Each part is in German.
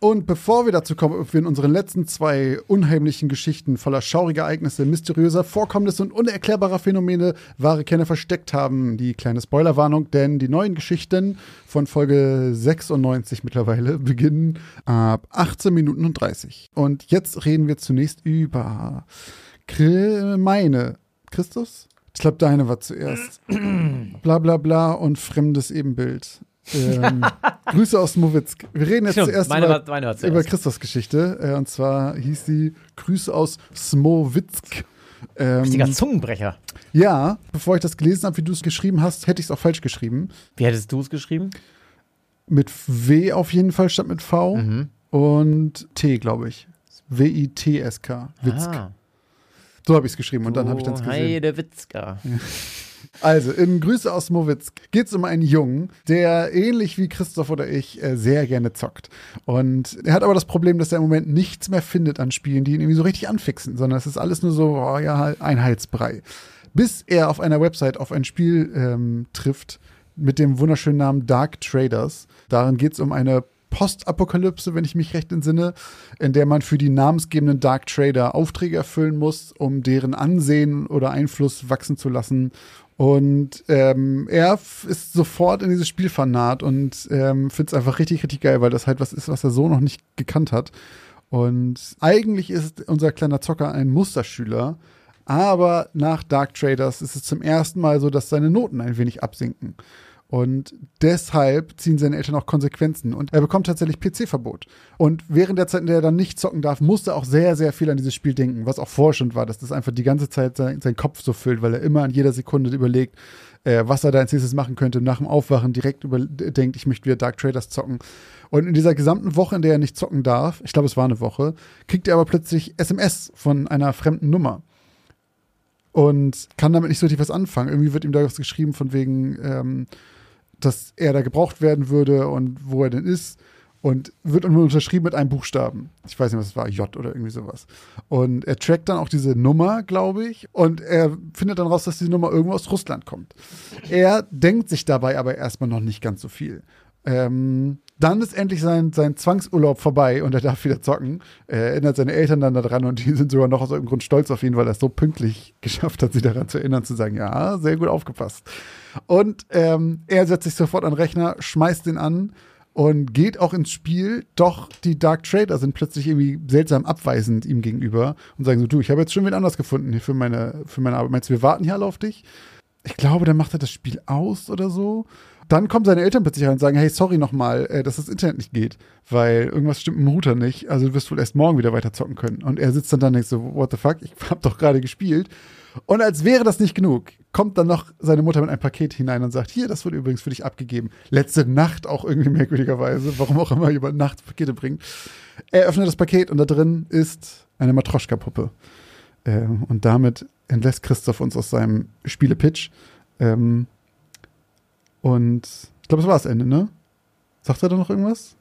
Und bevor wir dazu kommen, ob wir in unseren letzten zwei unheimlichen Geschichten voller schauriger Ereignisse, mysteriöser Vorkommnisse und unerklärbarer Phänomene wahre Kerne versteckt haben, die kleine Spoilerwarnung, denn die neuen Geschichten von Folge 96 mittlerweile beginnen ab 18 Minuten und 30. Und jetzt reden wir zunächst über meine Christus? Ich glaube, deine war zuerst. bla bla bla und fremdes Ebenbild. Ähm, Grüße aus Mowitzk. Wir reden jetzt Stimmt, zuerst meine über, meine über Christus Geschichte. Äh, und zwar hieß sie Grüße aus Smowitzk. Ähm, Richtiger Zungenbrecher. ja, bevor ich das gelesen habe, wie du es geschrieben hast, hätte ich es auch falsch geschrieben. Wie hättest du es geschrieben? Mit W auf jeden Fall statt mit V Mhm. und T, glaube ich. W-I-T-S-K. Witzk. Ah, So habe ich es geschrieben und dann habe ich dann gesehen. Heidewitzka. Also, in Grüße aus Mowitzk geht es um einen Jungen, der ähnlich wie Christoph oder ich äh, sehr gerne zockt. Und er hat aber das Problem, dass er im Moment nichts mehr findet an Spielen, die ihn irgendwie so richtig anfixen, sondern es ist alles nur so, oh, ja, ein Halsbrei. Bis er auf einer Website auf ein Spiel ähm, trifft mit dem wunderschönen Namen Dark Traders. Darin geht es um eine Postapokalypse, wenn ich mich recht entsinne, in der man für die namensgebenden Dark Trader Aufträge erfüllen muss, um deren Ansehen oder Einfluss wachsen zu lassen. Und ähm, er ist sofort in dieses Spiel vernarrt und ähm, findet es einfach richtig, richtig geil, weil das halt was ist, was er so noch nicht gekannt hat. Und eigentlich ist unser kleiner Zocker ein Musterschüler, aber nach Dark Traders ist es zum ersten Mal so, dass seine Noten ein wenig absinken. Und deshalb ziehen seine Eltern auch Konsequenzen. Und er bekommt tatsächlich PC-Verbot. Und während der Zeit, in der er dann nicht zocken darf, musste er auch sehr, sehr viel an dieses Spiel denken, was auch forschend war, dass das einfach die ganze Zeit sein, sein Kopf so füllt, weil er immer an jeder Sekunde überlegt, äh, was er da als nächstes machen könnte. Nach dem Aufwachen direkt über denkt, ich möchte wieder Dark Traders zocken. Und in dieser gesamten Woche, in der er nicht zocken darf, ich glaube, es war eine Woche, kriegt er aber plötzlich SMS von einer fremden Nummer und kann damit nicht so richtig was anfangen. Irgendwie wird ihm da was geschrieben von wegen, ähm, dass er da gebraucht werden würde und wo er denn ist. Und wird unterschrieben mit einem Buchstaben. Ich weiß nicht, was es war, J oder irgendwie sowas. Und er trackt dann auch diese Nummer, glaube ich. Und er findet dann raus, dass diese Nummer irgendwo aus Russland kommt. Er denkt sich dabei aber erstmal noch nicht ganz so viel. Ähm, dann ist endlich sein, sein Zwangsurlaub vorbei und er darf wieder zocken. Er erinnert seine Eltern dann daran und die sind sogar noch aus irgendeinem Grund stolz auf ihn, weil er es so pünktlich geschafft hat, sie daran zu erinnern, zu sagen, ja, sehr gut aufgepasst. Und ähm, er setzt sich sofort an den Rechner, schmeißt den an und geht auch ins Spiel. Doch die Dark Trader sind plötzlich irgendwie seltsam abweisend ihm gegenüber und sagen so, du, ich habe jetzt schon wen anders gefunden hier für meine, für meine Arbeit. Meinst du, wir warten hier alle auf dich? Ich glaube, dann macht er das Spiel aus oder so. Dann kommen seine Eltern plötzlich rein und sagen, hey, sorry nochmal, äh, dass das Internet nicht geht, weil irgendwas stimmt mit dem Router nicht. Also du wirst wohl erst morgen wieder weiter zocken können. Und er sitzt dann da und denkt so, what the fuck, ich habe doch gerade gespielt. Und als wäre das nicht genug, kommt dann noch seine Mutter mit einem Paket hinein und sagt, hier, das wurde übrigens für dich abgegeben. Letzte Nacht auch irgendwie merkwürdigerweise, warum auch immer jemand nachts Pakete bringt. Er öffnet das Paket und da drin ist eine Matroschka-Puppe. Ähm, und damit entlässt Christoph uns aus seinem Spiele-Pitch. Ähm, und ich glaube, das war das Ende, ne? Sagt er da noch irgendwas?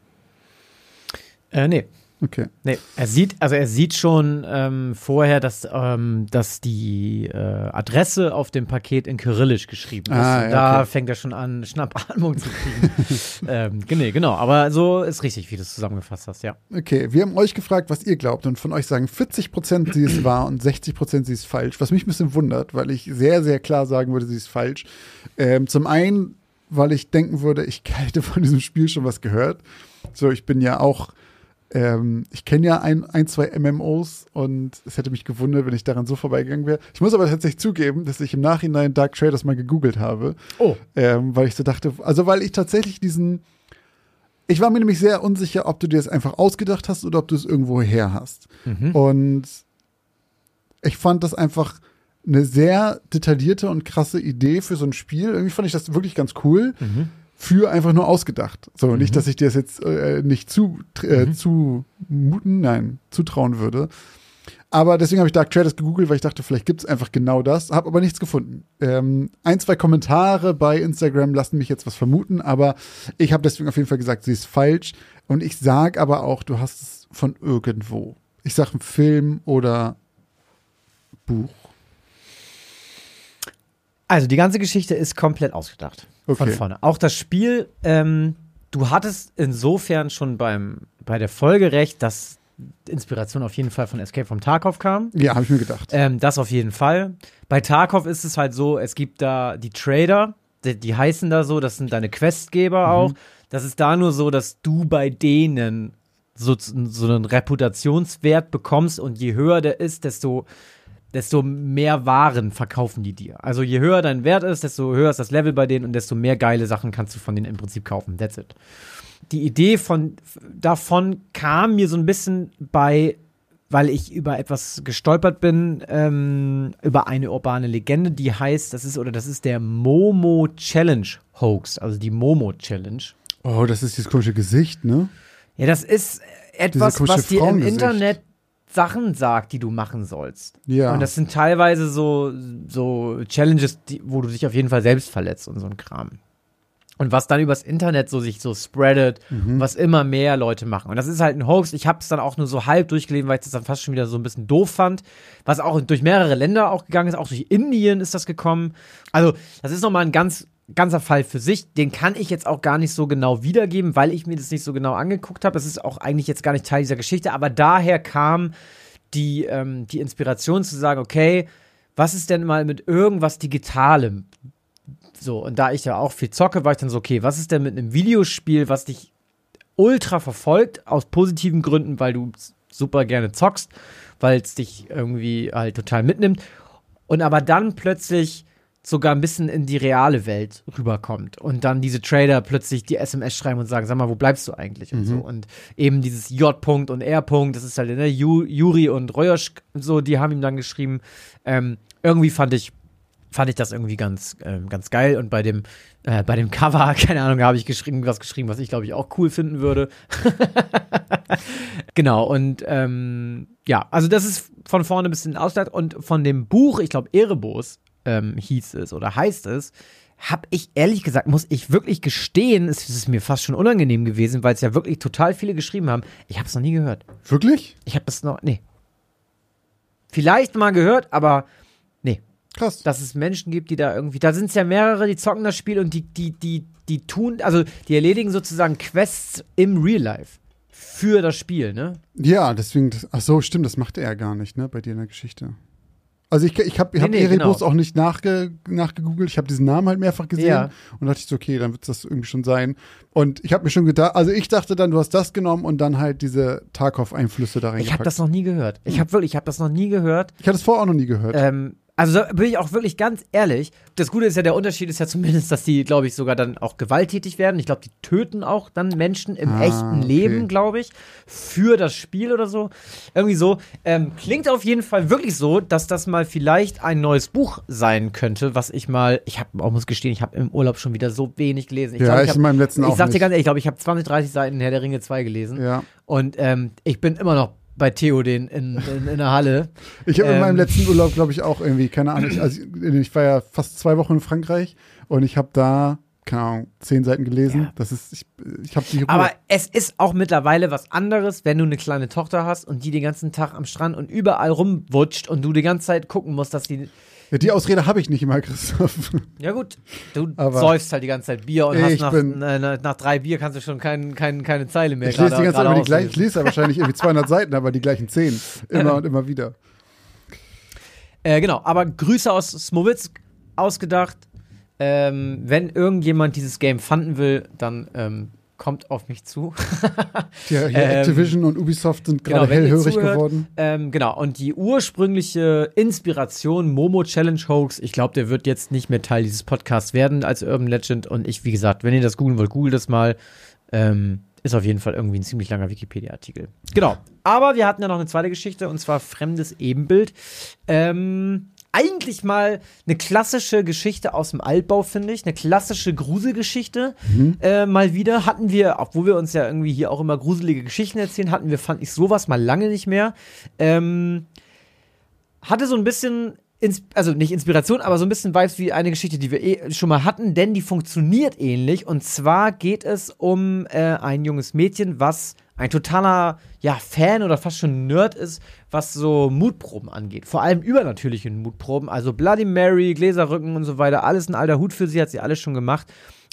Äh, nee. Okay. Nee, er sieht, also er sieht schon ähm, vorher, dass, ähm, dass die äh, Adresse auf dem Paket in Kyrillisch geschrieben ist. Ah, ja, da okay. fängt er schon an, Schnappatmung zu kriegen. ähm, nee, genau, aber so ist richtig, wie du es zusammengefasst hast, ja. Okay, wir haben euch gefragt, was ihr glaubt und von euch sagen 40% sie ist wahr und 60% sie ist falsch, was mich ein bisschen wundert, weil ich sehr, sehr klar sagen würde, sie ist falsch. Ähm, zum einen, weil ich denken würde, ich hätte von diesem Spiel schon was gehört. So, ich bin ja auch, ähm, ich kenne ja ein, ein, zwei MMOs und es hätte mich gewundert, wenn ich daran so vorbeigegangen wäre. Ich muss aber tatsächlich zugeben, dass ich im Nachhinein Dark Traders mal gegoogelt habe. Oh. Ähm, weil ich so dachte, also weil ich tatsächlich diesen, ich war mir nämlich sehr unsicher, ob du dir das einfach ausgedacht hast oder ob du es irgendwo her hast. Mhm. Und ich fand das einfach eine sehr detaillierte und krasse Idee für so ein Spiel. Irgendwie fand ich das wirklich ganz cool. Mhm. Für einfach nur ausgedacht. So, nicht, dass ich dir das jetzt äh, nicht zu, äh, Mhm. zumuten, nein, zutrauen würde. Aber deswegen habe ich Dark Traders gegoogelt, weil ich dachte, vielleicht gibt es einfach genau das. Habe aber nichts gefunden. Ähm, ein, zwei Kommentare bei Instagram lassen mich jetzt was vermuten, aber ich habe deswegen auf jeden Fall gesagt, sie ist falsch. Und ich sage aber auch, du hast es von irgendwo. Ich sage ein Film oder Buch. Also die ganze Geschichte ist komplett ausgedacht. Von Okay. vorne. Auch das Spiel, ähm, du hattest insofern schon beim, bei der Folge recht, dass Inspiration auf jeden Fall von Escape from Tarkov kam. Ja, habe ich mir gedacht. Ähm, das auf jeden Fall. Bei Tarkov ist es halt so, es gibt da die Trader, die, die heißen da so, das sind deine Questgeber auch. Das ist da nur so, dass du bei denen so, so einen Reputationswert bekommst und je höher der ist, desto, desto mehr Waren verkaufen die dir. Also je höher dein Wert ist, desto höher ist das Level bei denen und desto mehr geile Sachen kannst du von denen im Prinzip kaufen. That's it. Die Idee von, davon kam mir so ein bisschen bei weil ich über etwas gestolpert bin, ähm, über eine urbane Legende, die heißt, das ist, oder das ist der Momo Challenge Hoax, also die Momo Challenge. Oh, das ist dieses komische Gesicht, ne? Ja, das ist etwas, was dir im. Internet Sachen sagt, die du machen sollst. Ja. Und das sind teilweise so, so Challenges, die, wo du dich auf jeden Fall selbst verletzt und so ein Kram. Und was dann übers Internet so sich so spreadet, Mhm. was immer mehr Leute machen. Und das ist halt ein Hoax. Ich habe es dann auch nur so halb durchgelesen, weil ich das dann fast schon wieder so ein bisschen doof fand. Was auch durch mehrere Länder auch gegangen ist, auch durch Indien ist das gekommen. Also, das ist nochmal ein ganz, ganzer Fall für sich. Den kann ich jetzt auch gar nicht so genau wiedergeben, weil ich mir das nicht so genau angeguckt habe. Das ist auch eigentlich jetzt gar nicht Teil dieser Geschichte. Aber daher kam die, ähm, die Inspiration zu sagen, okay, was ist denn mal mit irgendwas Digitalem? So, und da ich ja auch viel zocke, war ich dann so, okay, was ist denn mit einem Videospiel, was dich ultra verfolgt, aus positiven Gründen, weil du super gerne zockst, weil es dich irgendwie halt total mitnimmt und aber dann plötzlich sogar ein bisschen in die reale Welt rüberkommt und dann diese Trader plötzlich die SMS schreiben und sagen, sag mal, wo bleibst du eigentlich und so und eben dieses J-Punkt und R-Punkt, das ist halt ne, Ju, Juri und Reuersch so, die haben ihm dann geschrieben. Ähm, irgendwie fand ich fand ich das irgendwie ganz, ähm, ganz geil. Und bei dem, äh, bei dem Cover, keine Ahnung, habe ich geschrieben, was geschrieben, was ich glaube ich auch cool finden würde. genau, und ähm, ja, also das ist von vorne ein bisschen ausgedacht. Und von dem Buch, ich glaube, Erebos ähm, hieß es oder heißt es, habe ich ehrlich gesagt, muss ich wirklich gestehen, es ist mir fast schon unangenehm gewesen, weil es ja wirklich total viele geschrieben haben. Ich habe es noch nie gehört. Wirklich? Ich habe es noch, nee. Vielleicht mal gehört, aber nee Krass. dass es Menschen gibt, die da irgendwie, da sind es ja mehrere, die zocken das Spiel und die, die, die, die tun, also die erledigen sozusagen Quests im Real Life für das Spiel, ne? Ja, deswegen, das, ach so, stimmt, das machte er gar nicht, ne, bei dir in der Geschichte. Also ich, ich habe ich hab Nee, nee, Erebus genau. auch nicht nachge, nachgegoogelt, ich habe diesen Namen halt mehrfach gesehen Ja. und dachte ich so, okay, dann wird es das irgendwie schon sein. Und ich habe mir schon gedacht, also ich dachte dann, du hast das genommen und dann halt diese Tarkov-Einflüsse da Ich reingepackt. habe das noch nie gehört. Ich habe wirklich, ich habe das noch nie gehört. ich hatte es vorher auch noch nie gehört. Ähm, also da bin ich auch wirklich ganz ehrlich. Das Gute ist ja, der Unterschied ist ja zumindest, dass die, glaube ich, sogar dann auch gewalttätig werden. Ich glaube, die töten auch dann Menschen im Ah, echten okay. Leben, glaube ich, für das Spiel oder so. Irgendwie so. Ähm, klingt auf jeden Fall wirklich so, dass das mal vielleicht ein neues Buch sein könnte, was ich mal, ich habe, auch muss gestehen, ich habe im Urlaub schon wieder so wenig gelesen. Ich ja, glaub, ich hab- in meinem letzten ich sag dir ganz ehrlich, ich glaube, ich habe 20, 30 Seiten Herr der Ringe 2 gelesen. ja. Und ähm, ich bin immer noch bei Theoden in, in, in der Halle. Ich habe in Ähm. meinem letzten Urlaub, glaube ich, auch irgendwie, keine Ahnung, ich- also ich war ja fast zwei Wochen in Frankreich und ich habe da, keine Ahnung, zehn Seiten gelesen. Ja. Das ist, ich, ich habe die Ruhe. Aber es ist auch mittlerweile was anderes, wenn du eine kleine Tochter hast und die den ganzen Tag am Strand und überall rumwutscht und du die ganze Zeit gucken musst, dass die. Ja, die Ausrede habe ich nicht immer, Christoph. Ja, gut, du Aber- säufst halt die ganze Zeit Bier und hast nach, äh, nach, drei Bier kannst du schon kein, kein, keine Zeile mehr Ich lese die ganze Zeit die gleichen, ich lese ja wahrscheinlich irgendwie 200 Seiten, aber die gleichen zehn. Immer und immer wieder. Äh, genau, aber Grüße aus Smowitz ausgedacht. Ähm, wenn irgendjemand dieses Game fanden will, dann ähm, kommt auf mich zu. Ja, Ähm, Activision und Ubisoft sind gerade wenn ihr hellhörig zuhört, geworden. Ähm, genau, und die ursprüngliche Inspiration Momo Challenge Hoax, ich glaube, der wird jetzt nicht mehr Teil dieses Podcasts werden als Urban Legend. Und ich, wie gesagt, wenn ihr das googeln wollt, googelt das mal. Ähm, ist auf jeden Fall irgendwie ein ziemlich langer Wikipedia-Artikel. Genau. Aber wir hatten ja noch eine zweite Geschichte und zwar Fremdes Ebenbild. Ähm, eigentlich mal eine klassische Geschichte aus dem Altbau, finde ich. Eine klassische Gruselgeschichte. Äh, mal wieder hatten wir, obwohl wir uns ja irgendwie hier auch immer gruselige Geschichten erzählen, hatten wir, fand ich sowas mal lange nicht mehr. Ähm, hatte so ein bisschen, ins also nicht Inspiration, aber so ein bisschen Vibes wie eine Geschichte, die wir eh schon mal hatten, denn die funktioniert ähnlich. Und zwar geht es um äh, ein junges Mädchen, was ein totaler ja, Fan oder fast schon Nerd ist, was so Mutproben angeht. Vor allem übernatürlichen Mutproben, also Bloody Mary, Gläserrücken und so weiter. Alles ein alter Hut für sie, hat sie alles schon gemacht.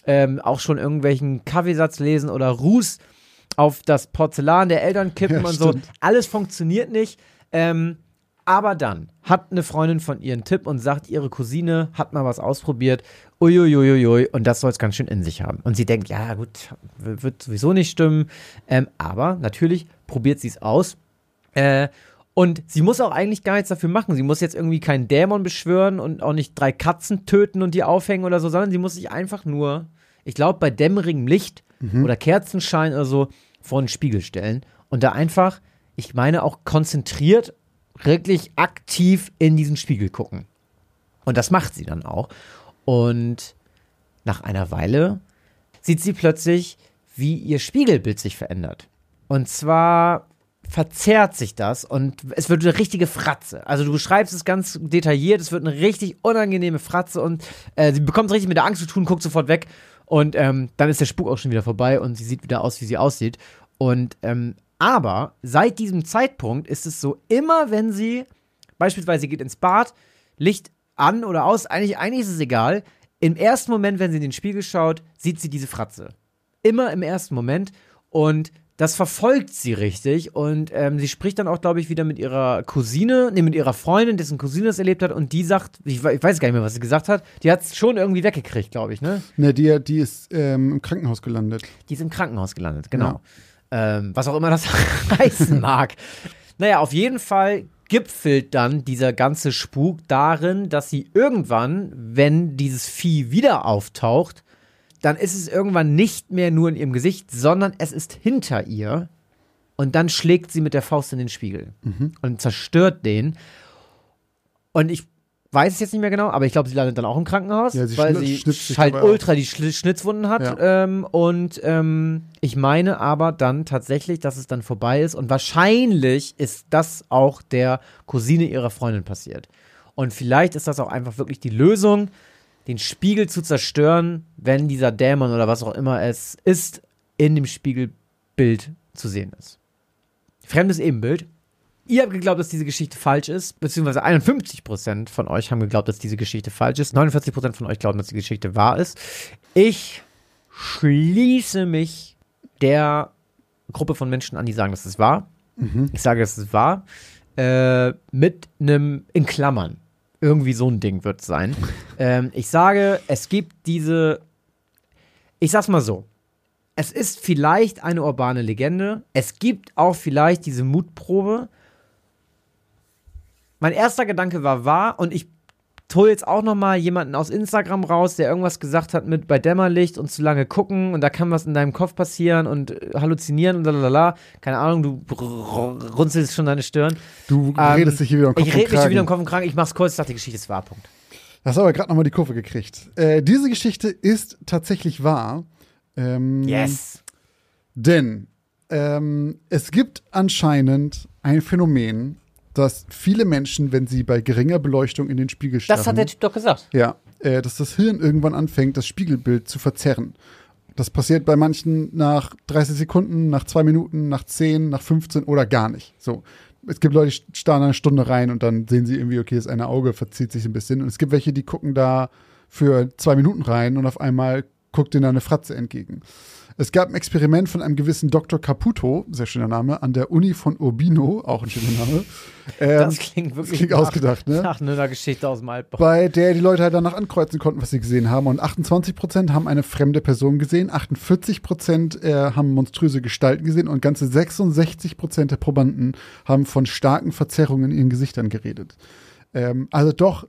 Ähm, auch schon irgendwelchen Kaffeesatz lesen oder Ruß auf das Porzellan der Eltern kippen Ja, und so. Alles funktioniert nicht. Ähm, aber dann hat eine Freundin von ihr einen Tipp und sagt, ihre Cousine hat mal was ausprobiert. Uiuiuiui, und das soll es ganz schön in sich haben. Und sie denkt, ja gut, wird sowieso nicht stimmen. Ähm, aber natürlich probiert sie es aus. Äh, und sie muss auch eigentlich gar nichts dafür machen. Sie muss jetzt irgendwie keinen Dämon beschwören und auch nicht drei Katzen töten und die aufhängen oder so, sondern sie muss sich einfach nur, ich glaube, bei dämmerigem Licht oder Kerzenschein oder so vor einen Spiegel stellen und da einfach, ich meine auch konzentriert, wirklich aktiv in diesen Spiegel gucken. Und das macht sie dann auch. Und nach einer Weile sieht sie plötzlich, wie ihr Spiegelbild sich verändert. Und zwar verzerrt sich das und es wird eine richtige Fratze. Also du beschreibst es ganz detailliert, es wird eine richtig unangenehme Fratze und äh, sie bekommt es richtig mit der Angst zu tun, guckt sofort weg und ähm, dann ist der Spuk auch schon wieder vorbei und sie sieht wieder aus, wie sie aussieht. Und ähm, aber seit diesem Zeitpunkt ist es so, immer wenn sie beispielsweise geht ins Bad, Licht an oder aus, eigentlich, eigentlich ist es egal. Im ersten Moment, wenn sie in den Spiegel schaut, sieht sie diese Fratze. Immer im ersten Moment. Und das verfolgt sie richtig. Und ähm, sie spricht dann auch, glaube ich, wieder mit ihrer Cousine, nee, mit ihrer Freundin, dessen Cousine das erlebt hat. Und die sagt, ich, ich weiß gar nicht mehr, was sie gesagt hat, die hat es schon irgendwie weggekriegt, glaube ich, ne? Ne, die, die ist ähm, im Krankenhaus gelandet. Die ist im Krankenhaus gelandet, genau. Ähm, was auch immer das heißen mag. Naja, auf jeden Fall gipfelt dann dieser ganze Spuk darin, dass sie irgendwann, wenn dieses Vieh wieder auftaucht, dann ist es irgendwann nicht mehr nur in ihrem Gesicht, sondern es ist hinter ihr. Und dann schlägt sie mit der Faust in den Spiegel und zerstört den. Und ich weiß es jetzt nicht mehr genau, aber ich glaube, sie landet dann auch im Krankenhaus, Ja, sie weil sie halt ultra die Schli- Schnitzwunden hat. Ja. Ähm, und ähm, ich meine aber dann tatsächlich, dass es dann vorbei ist. Und wahrscheinlich ist das auch der Cousine ihrer Freundin passiert. Und vielleicht ist das auch einfach wirklich die Lösung, den Spiegel zu zerstören, wenn dieser Dämon oder was auch immer es ist, in dem Spiegelbild zu sehen ist. Fremdes Ebenbild. Ihr habt geglaubt, dass diese Geschichte falsch ist, beziehungsweise 51% von euch haben geglaubt, dass diese Geschichte falsch ist. 49% von euch glauben, dass die Geschichte wahr ist. Ich schließe mich der Gruppe von Menschen an, die sagen, dass es wahr. Ich sage, dass es wahr. Äh, mit einem, in Klammern. Irgendwie so ein Ding wird es sein. ähm, ich sage, es gibt diese, ich sag's mal so. Es ist vielleicht eine urbane Legende. Es gibt auch vielleicht diese Mutprobe. Mein erster Gedanke war wahr und ich hole jetzt auch noch mal jemanden aus Instagram raus, der irgendwas gesagt hat mit bei Dämmerlicht und zu lange gucken und da kann was in deinem Kopf passieren und äh, halluzinieren und lalala. Keine Ahnung, du runzelst schon deine Stirn. Du Ähm, redest dich hier wieder um Kopf Ich rede mich wieder im Kopf und Kragen. Ich mach's kurz, ich dachte, die Geschichte ist wahr. Punkt. Hast aber gerade nochmal die Kurve gekriegt. Äh, diese Geschichte ist tatsächlich wahr. Ähm, Yes. Denn ähm, es gibt anscheinend ein Phänomen, dass viele Menschen, wenn sie bei geringer Beleuchtung in den Spiegel starren, Das hat der Typ doch gesagt. ja, äh, dass das Hirn irgendwann anfängt, das Spiegelbild zu verzerren. Das passiert bei manchen nach 30 Sekunden, nach zwei Minuten, nach 10, nach 15 oder gar nicht. So. Es gibt Leute, die starren eine Stunde rein und dann sehen sie irgendwie, okay, das eine Auge verzieht sich ein bisschen. Und es gibt welche, die gucken da für zwei Minuten rein und auf einmal guckt ihnen eine Fratze entgegen. Es gab ein Experiment von einem gewissen Dr. Caputo, sehr schöner Name, an der Uni von Urbino, auch ein schöner Name. Ähm, Das klingt wirklich klingt nach, ausgedacht, ne? nach einer Geschichte aus dem Altbau. bei der die Leute halt danach ankreuzen konnten, was sie gesehen haben. Und 28% haben eine fremde Person gesehen, 48% äh, haben monströse Gestalten gesehen und ganze 66% der Probanden haben von starken Verzerrungen in ihren Gesichtern geredet. Ähm, also doch,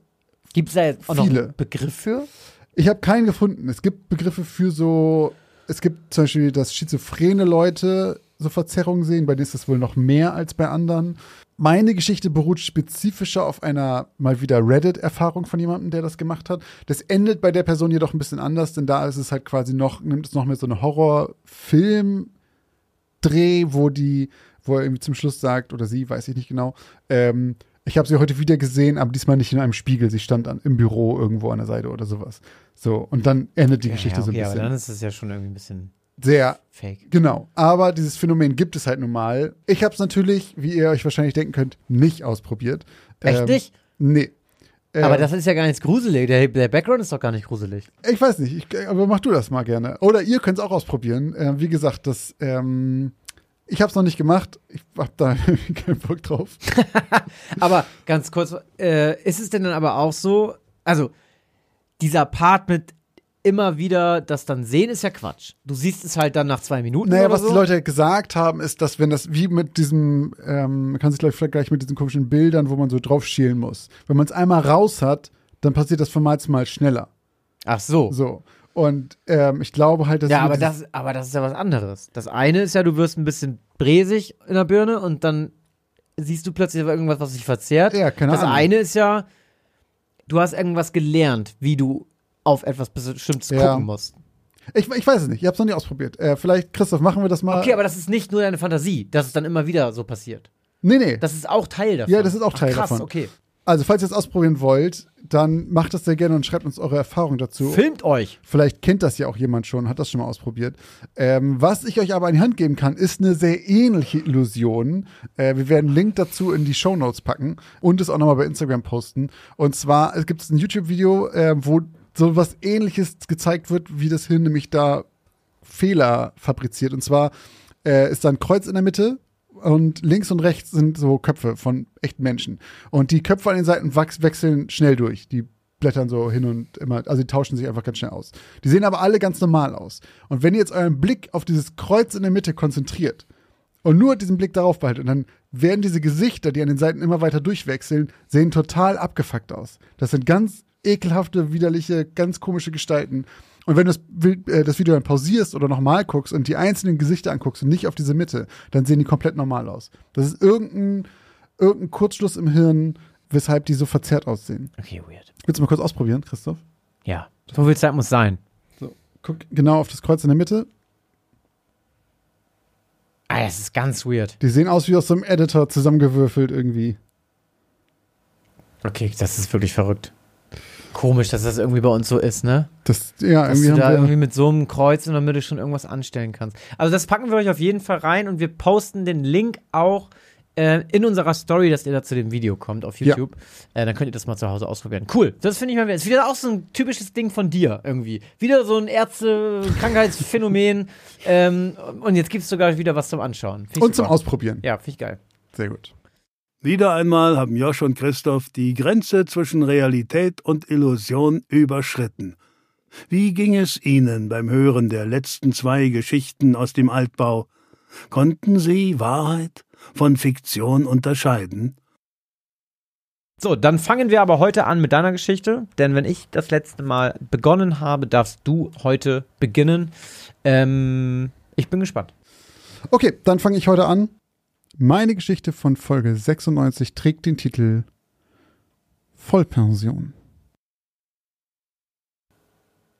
Gibt es da jetzt auch noch Viele. einen Begriff für? ich habe keinen gefunden. Es gibt Begriffe für so, es gibt zum Beispiel, dass schizophrene Leute so Verzerrungen sehen, bei denen ist das wohl noch mehr als bei anderen. Meine Geschichte beruht spezifischer auf einer mal wieder Reddit-Erfahrung von jemandem, der das gemacht hat. Das endet bei der Person jedoch ein bisschen anders, denn da ist es halt quasi noch, nimmt es noch mehr so eine Horrorfilm-Dreh, wo die, wo er irgendwie zum Schluss sagt, oder sie, weiß ich nicht genau, ähm, Ich habe sie heute wieder gesehen, aber diesmal nicht in einem Spiegel. Sie stand an, im Büro irgendwo an der Seite oder sowas. So, und dann endet die Geschichte ja, okay, so ein bisschen. aber dann ist es ja schon irgendwie ein bisschen Sehr fake. Genau, aber dieses Phänomen gibt es halt nun mal. Ich habe es natürlich, wie ihr euch wahrscheinlich denken könnt, nicht ausprobiert. Echt Ähm, nicht? Nee. Aber Ähm, das ist ja gar nichts gruselig. Der, der Background ist doch gar nicht gruselig. Ich weiß nicht, ich, aber mach du das mal gerne. Oder ihr könnt es auch ausprobieren. Äh, wie gesagt, das, ähm, ich habe es noch nicht gemacht. Ich hab da keinen Bock drauf. Aber ganz kurz, äh, ist es denn dann aber auch so, also dieser Part mit immer wieder das dann sehen, ist ja Quatsch. Du siehst es halt dann nach zwei Minuten Naja, was so. die Leute gesagt haben, ist, dass wenn das wie mit diesem, ähm, man kann sich gleich vergleichen mit diesen komischen Bildern, wo man so drauf schielen muss. Wenn man es einmal raus hat, dann passiert das von Mal zu Mal schneller. Ach so. So. Und ähm, ich glaube halt, dass Ja, aber das, aber das ist ja was anderes. Das eine ist ja, du wirst ein bisschen bräsig in der Birne und dann siehst du plötzlich irgendwas, was sich verzehrt. Ja, keine das Ahnung. eine ist ja, du hast irgendwas gelernt, wie du auf etwas Bestimmtes Ja. gucken musst. Ich, ich weiß es nicht, ich habe es noch nicht ausprobiert. Äh, vielleicht, Christoph, machen wir das mal. Okay, aber das ist nicht nur deine Fantasie, dass es dann immer wieder so passiert. nee, nee. Das ist auch Teil davon. Ja, das ist auch Ach, Teil krass, davon. okay. Also, falls ihr es ausprobieren wollt, dann macht das sehr gerne und schreibt uns eure Erfahrung dazu. Filmt euch. Vielleicht kennt das ja auch jemand schon, hat das schon mal ausprobiert. Ähm, was ich euch aber an die Hand geben kann, ist eine sehr ähnliche Illusion. Äh, wir werden einen Link dazu in die Show Notes packen und es auch nochmal bei Instagram posten. Und zwar es gibt ein YouTube-Video, äh, wo so was ähnliches gezeigt wird, wie das Hirn nämlich da Fehler fabriziert. Und zwar äh, ist da ein Kreuz in der Mitte und links und rechts sind so Köpfe von echten Menschen. Und die Köpfe an den Seiten wechseln schnell durch. Die blättern so hin und immer, also die tauschen sich einfach ganz schnell aus. Die sehen aber alle ganz normal aus. Und wenn ihr jetzt euren Blick auf dieses Kreuz in der Mitte konzentriert und nur diesen Blick darauf behaltet, dann werden diese Gesichter, die an den Seiten immer weiter durchwechseln, sehen total abgefuckt aus. Das sind ganz ekelhafte, widerliche, ganz komische Gestalten. Und wenn du das, äh, das Video dann pausierst oder nochmal guckst und die einzelnen Gesichter anguckst und nicht auf diese Mitte, dann sehen die komplett normal aus. Das ist irgendein, irgendein Kurzschluss im Hirn, weshalb die so verzerrt aussehen. Okay, weird. Willst du mal kurz ausprobieren, Christoph? Ja. So viel Zeit muss sein. So, guck genau auf das Kreuz in der Mitte. Ah, das ist ganz weird. Die sehen aus wie aus so einem Editor zusammengewürfelt irgendwie. Okay, das ist wirklich verrückt. Komisch, dass das irgendwie bei uns so ist, ne? Das, ja, Dass irgendwie du da wir, irgendwie mit so einem Kreuz in der Mitte schon irgendwas anstellen kannst. Also das packen wir euch auf jeden Fall rein und wir posten den Link auch äh, in unserer Story, dass ihr da zu dem Video kommt auf Ja. YouTube. Äh, dann könnt ihr das mal zu Hause ausprobieren. Cool. Das finde ich mal, ist wieder auch so ein typisches Ding von dir irgendwie. Wieder so ein Ärzte-Krankheitsphänomen. ähm, und jetzt gibt es sogar wieder was zum Anschauen. Find und zum super. Ausprobieren. Ja, finde ich geil. Sehr gut. Wieder einmal haben Josh und Christoph die Grenze zwischen Realität und Illusion überschritten. Wie ging es Ihnen beim Hören der letzten zwei Geschichten aus dem Altbau? Konnten Sie Wahrheit von Fiktion unterscheiden? So, dann fangen wir aber heute an mit deiner Geschichte, denn wenn ich das letzte Mal begonnen habe, darfst du heute beginnen. Ähm, ich bin gespannt. Okay, dann fange ich heute an. Meine Geschichte von Folge 96 trägt den Titel Vollpension.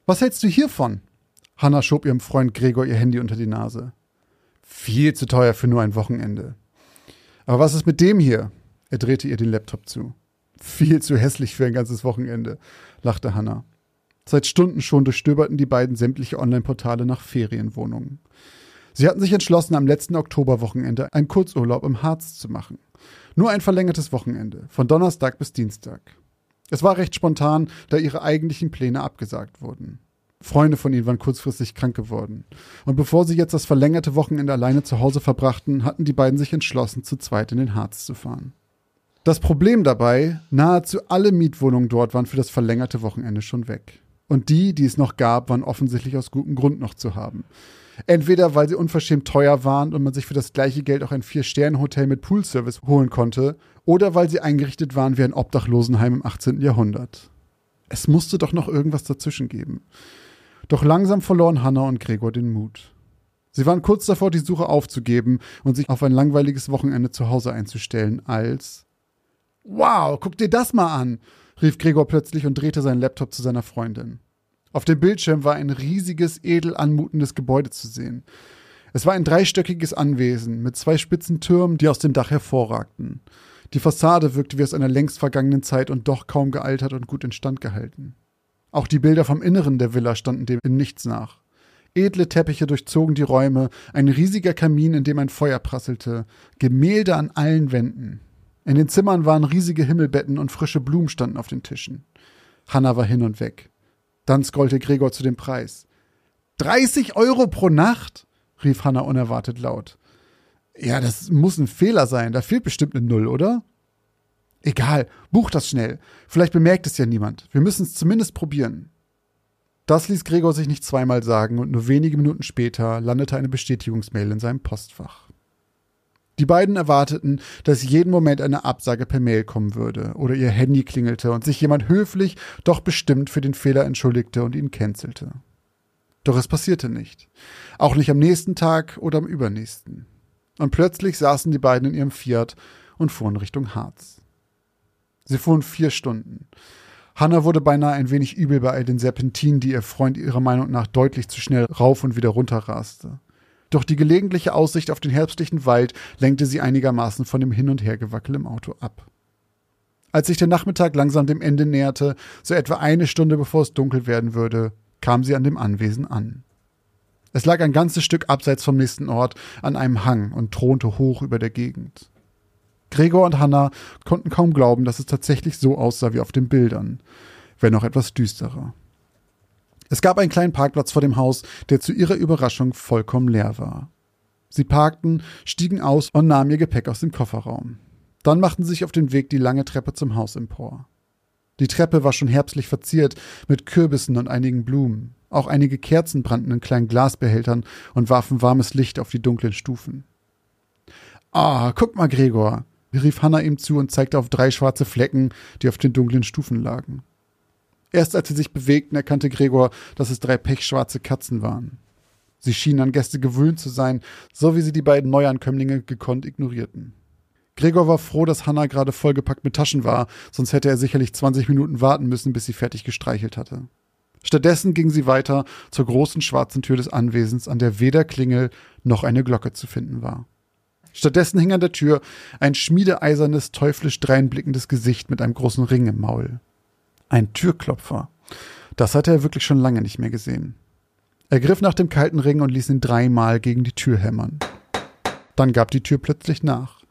Was hältst du hiervon? Hannah schob ihrem Freund Gregor ihr Handy unter die Nase. Viel zu teuer für nur ein Wochenende. Aber was ist mit dem hier? Er drehte ihr den Laptop zu. Viel zu hässlich für ein ganzes Wochenende, lachte Hannah. Seit Stunden schon durchstöberten die beiden sämtliche Online-Portale nach Ferienwohnungen. Sie hatten sich entschlossen, am letzten Oktoberwochenende einen Kurzurlaub im Harz zu machen. Nur ein verlängertes Wochenende, von Donnerstag bis Dienstag. Es war recht spontan, da ihre eigentlichen Pläne abgesagt wurden. Freunde von ihnen waren kurzfristig krank geworden. Und bevor sie jetzt das verlängerte Wochenende alleine zu Hause verbrachten, hatten die beiden sich entschlossen, zu zweit in den Harz zu fahren. Das Problem dabei, nahezu alle Mietwohnungen dort waren für das verlängerte Wochenende schon weg. Und die, die es noch gab, waren offensichtlich aus gutem Grund noch zu haben. Entweder weil sie unverschämt teuer waren und man sich für das gleiche Geld auch ein Vier-Sterne-Hotel mit Poolservice holen konnte, oder weil sie eingerichtet waren wie ein Obdachlosenheim im 18. Jahrhundert. Es musste doch noch irgendwas dazwischen geben. Doch langsam verloren Hannah und Gregor den Mut. Sie waren kurz davor, die Suche aufzugeben und sich auf ein langweiliges Wochenende zu Hause einzustellen, als Wow, guck dir das mal an, rief Gregor plötzlich und drehte seinen Laptop zu seiner Freundin. Auf dem Bildschirm war ein riesiges, edel anmutendes Gebäude zu sehen. Es war ein dreistöckiges Anwesen mit zwei spitzen Türmen, die aus dem Dach hervorragten. Die Fassade wirkte wie aus einer längst vergangenen Zeit und doch kaum gealtert und gut instand gehalten. Auch die Bilder vom Inneren der Villa standen dem in nichts nach. Edle Teppiche durchzogen die Räume, ein riesiger Kamin, in dem ein Feuer prasselte, Gemälde an allen Wänden. In den Zimmern waren riesige Himmelbetten und frische Blumen standen auf den Tischen. Hanna war hin und weg. Dann scrollte Gregor zu dem Preis. 30 Euro pro Nacht? rief Hanna unerwartet laut. Ja, das muss ein Fehler sein. Da fehlt bestimmt eine Null, oder? Egal, buch das schnell. Vielleicht bemerkt es ja niemand. Wir müssen es zumindest probieren. Das ließ Gregor sich nicht zweimal sagen und nur wenige Minuten später landete eine Bestätigungsmail in seinem Postfach. Die beiden erwarteten, dass jeden Moment eine Absage per Mail kommen würde oder ihr Handy klingelte und sich jemand höflich, doch bestimmt für den Fehler entschuldigte und ihn cancelte. Doch es passierte nicht. Auch nicht am nächsten Tag oder am übernächsten. Und plötzlich saßen die beiden in ihrem Fiat und fuhren Richtung Harz. Sie fuhren vier Stunden. Hannah wurde beinahe ein wenig übel bei all den Serpentinen, die ihr Freund ihrer Meinung nach deutlich zu schnell rauf und wieder runter raste. Doch die gelegentliche Aussicht auf den herbstlichen Wald lenkte sie einigermaßen von dem Hin- und Hergewackel im Auto ab. Als sich der Nachmittag langsam dem Ende näherte, so etwa eine Stunde bevor es dunkel werden würde, kam sie an dem Anwesen an. Es lag ein ganzes Stück abseits vom nächsten Ort an einem Hang und thronte hoch über der Gegend. Gregor und Hannah konnten kaum glauben, dass es tatsächlich so aussah wie auf den Bildern, wenn auch etwas düsterer. Es gab einen kleinen Parkplatz vor dem Haus, der zu ihrer Überraschung vollkommen leer war. Sie parkten, stiegen aus und nahmen ihr Gepäck aus dem Kofferraum. Dann machten sie sich auf den Weg die lange Treppe zum Haus empor. Die Treppe war schon herbstlich verziert mit Kürbissen und einigen Blumen. Auch einige Kerzen brannten in kleinen Glasbehältern und warfen warmes Licht auf die dunklen Stufen. Ah, guck mal, Gregor, rief Hannah ihm zu und zeigte auf drei schwarze Flecken, die auf den dunklen Stufen lagen. Erst als sie sich bewegten, erkannte Gregor, dass es drei pechschwarze Katzen waren. Sie schienen an Gäste gewöhnt zu sein, so wie sie die beiden Neuankömmlinge gekonnt ignorierten. Gregor war froh, dass Hannah gerade vollgepackt mit Taschen war, sonst hätte er sicherlich 20 Minuten warten müssen, bis sie fertig gestreichelt hatte. Stattdessen ging sie weiter zur großen schwarzen Tür des Anwesens, an der weder Klingel noch eine Glocke zu finden war. Stattdessen hing an der Tür ein schmiedeeisernes, teuflisch dreinblickendes Gesicht mit einem großen Ring im Maul. Ein Türklopfer. Das hatte er wirklich schon lange nicht mehr gesehen. Er griff nach dem kalten Ring und ließ ihn dreimal gegen die Tür hämmern. Dann gab die Tür plötzlich nach.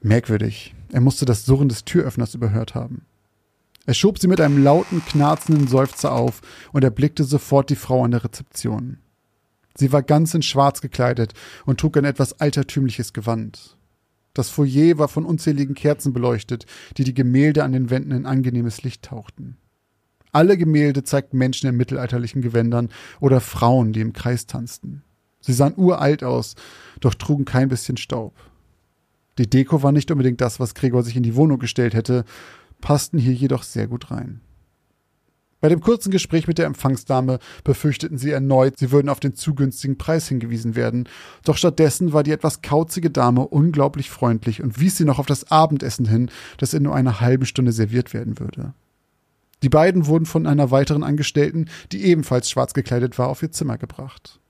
Merkwürdig. Er musste das Surren des Türöffners überhört haben. Er schob sie mit einem lauten, knarzenden Seufzer auf und erblickte sofort die Frau an der Rezeption. Sie war ganz in Schwarz gekleidet und trug ein etwas altertümliches Gewand. Das Foyer war von unzähligen Kerzen beleuchtet, die die Gemälde an den Wänden in angenehmes Licht tauchten. Alle Gemälde zeigten Menschen in mittelalterlichen Gewändern oder Frauen, die im Kreis tanzten. Sie sahen uralt aus, doch trugen kein bisschen Staub. Die Deko war nicht unbedingt das, was Gregor sich in die Wohnung gestellt hätte, passten hier jedoch sehr gut rein. Bei dem kurzen Gespräch mit der Empfangsdame befürchteten sie erneut, sie würden auf den zu günstigen Preis hingewiesen werden. Doch stattdessen war die etwas kauzige Dame unglaublich freundlich und wies sie noch auf das Abendessen hin, das in nur einer halben Stunde serviert werden würde. Die beiden wurden von einer weiteren Angestellten, die ebenfalls schwarz gekleidet war, auf ihr Zimmer gebracht.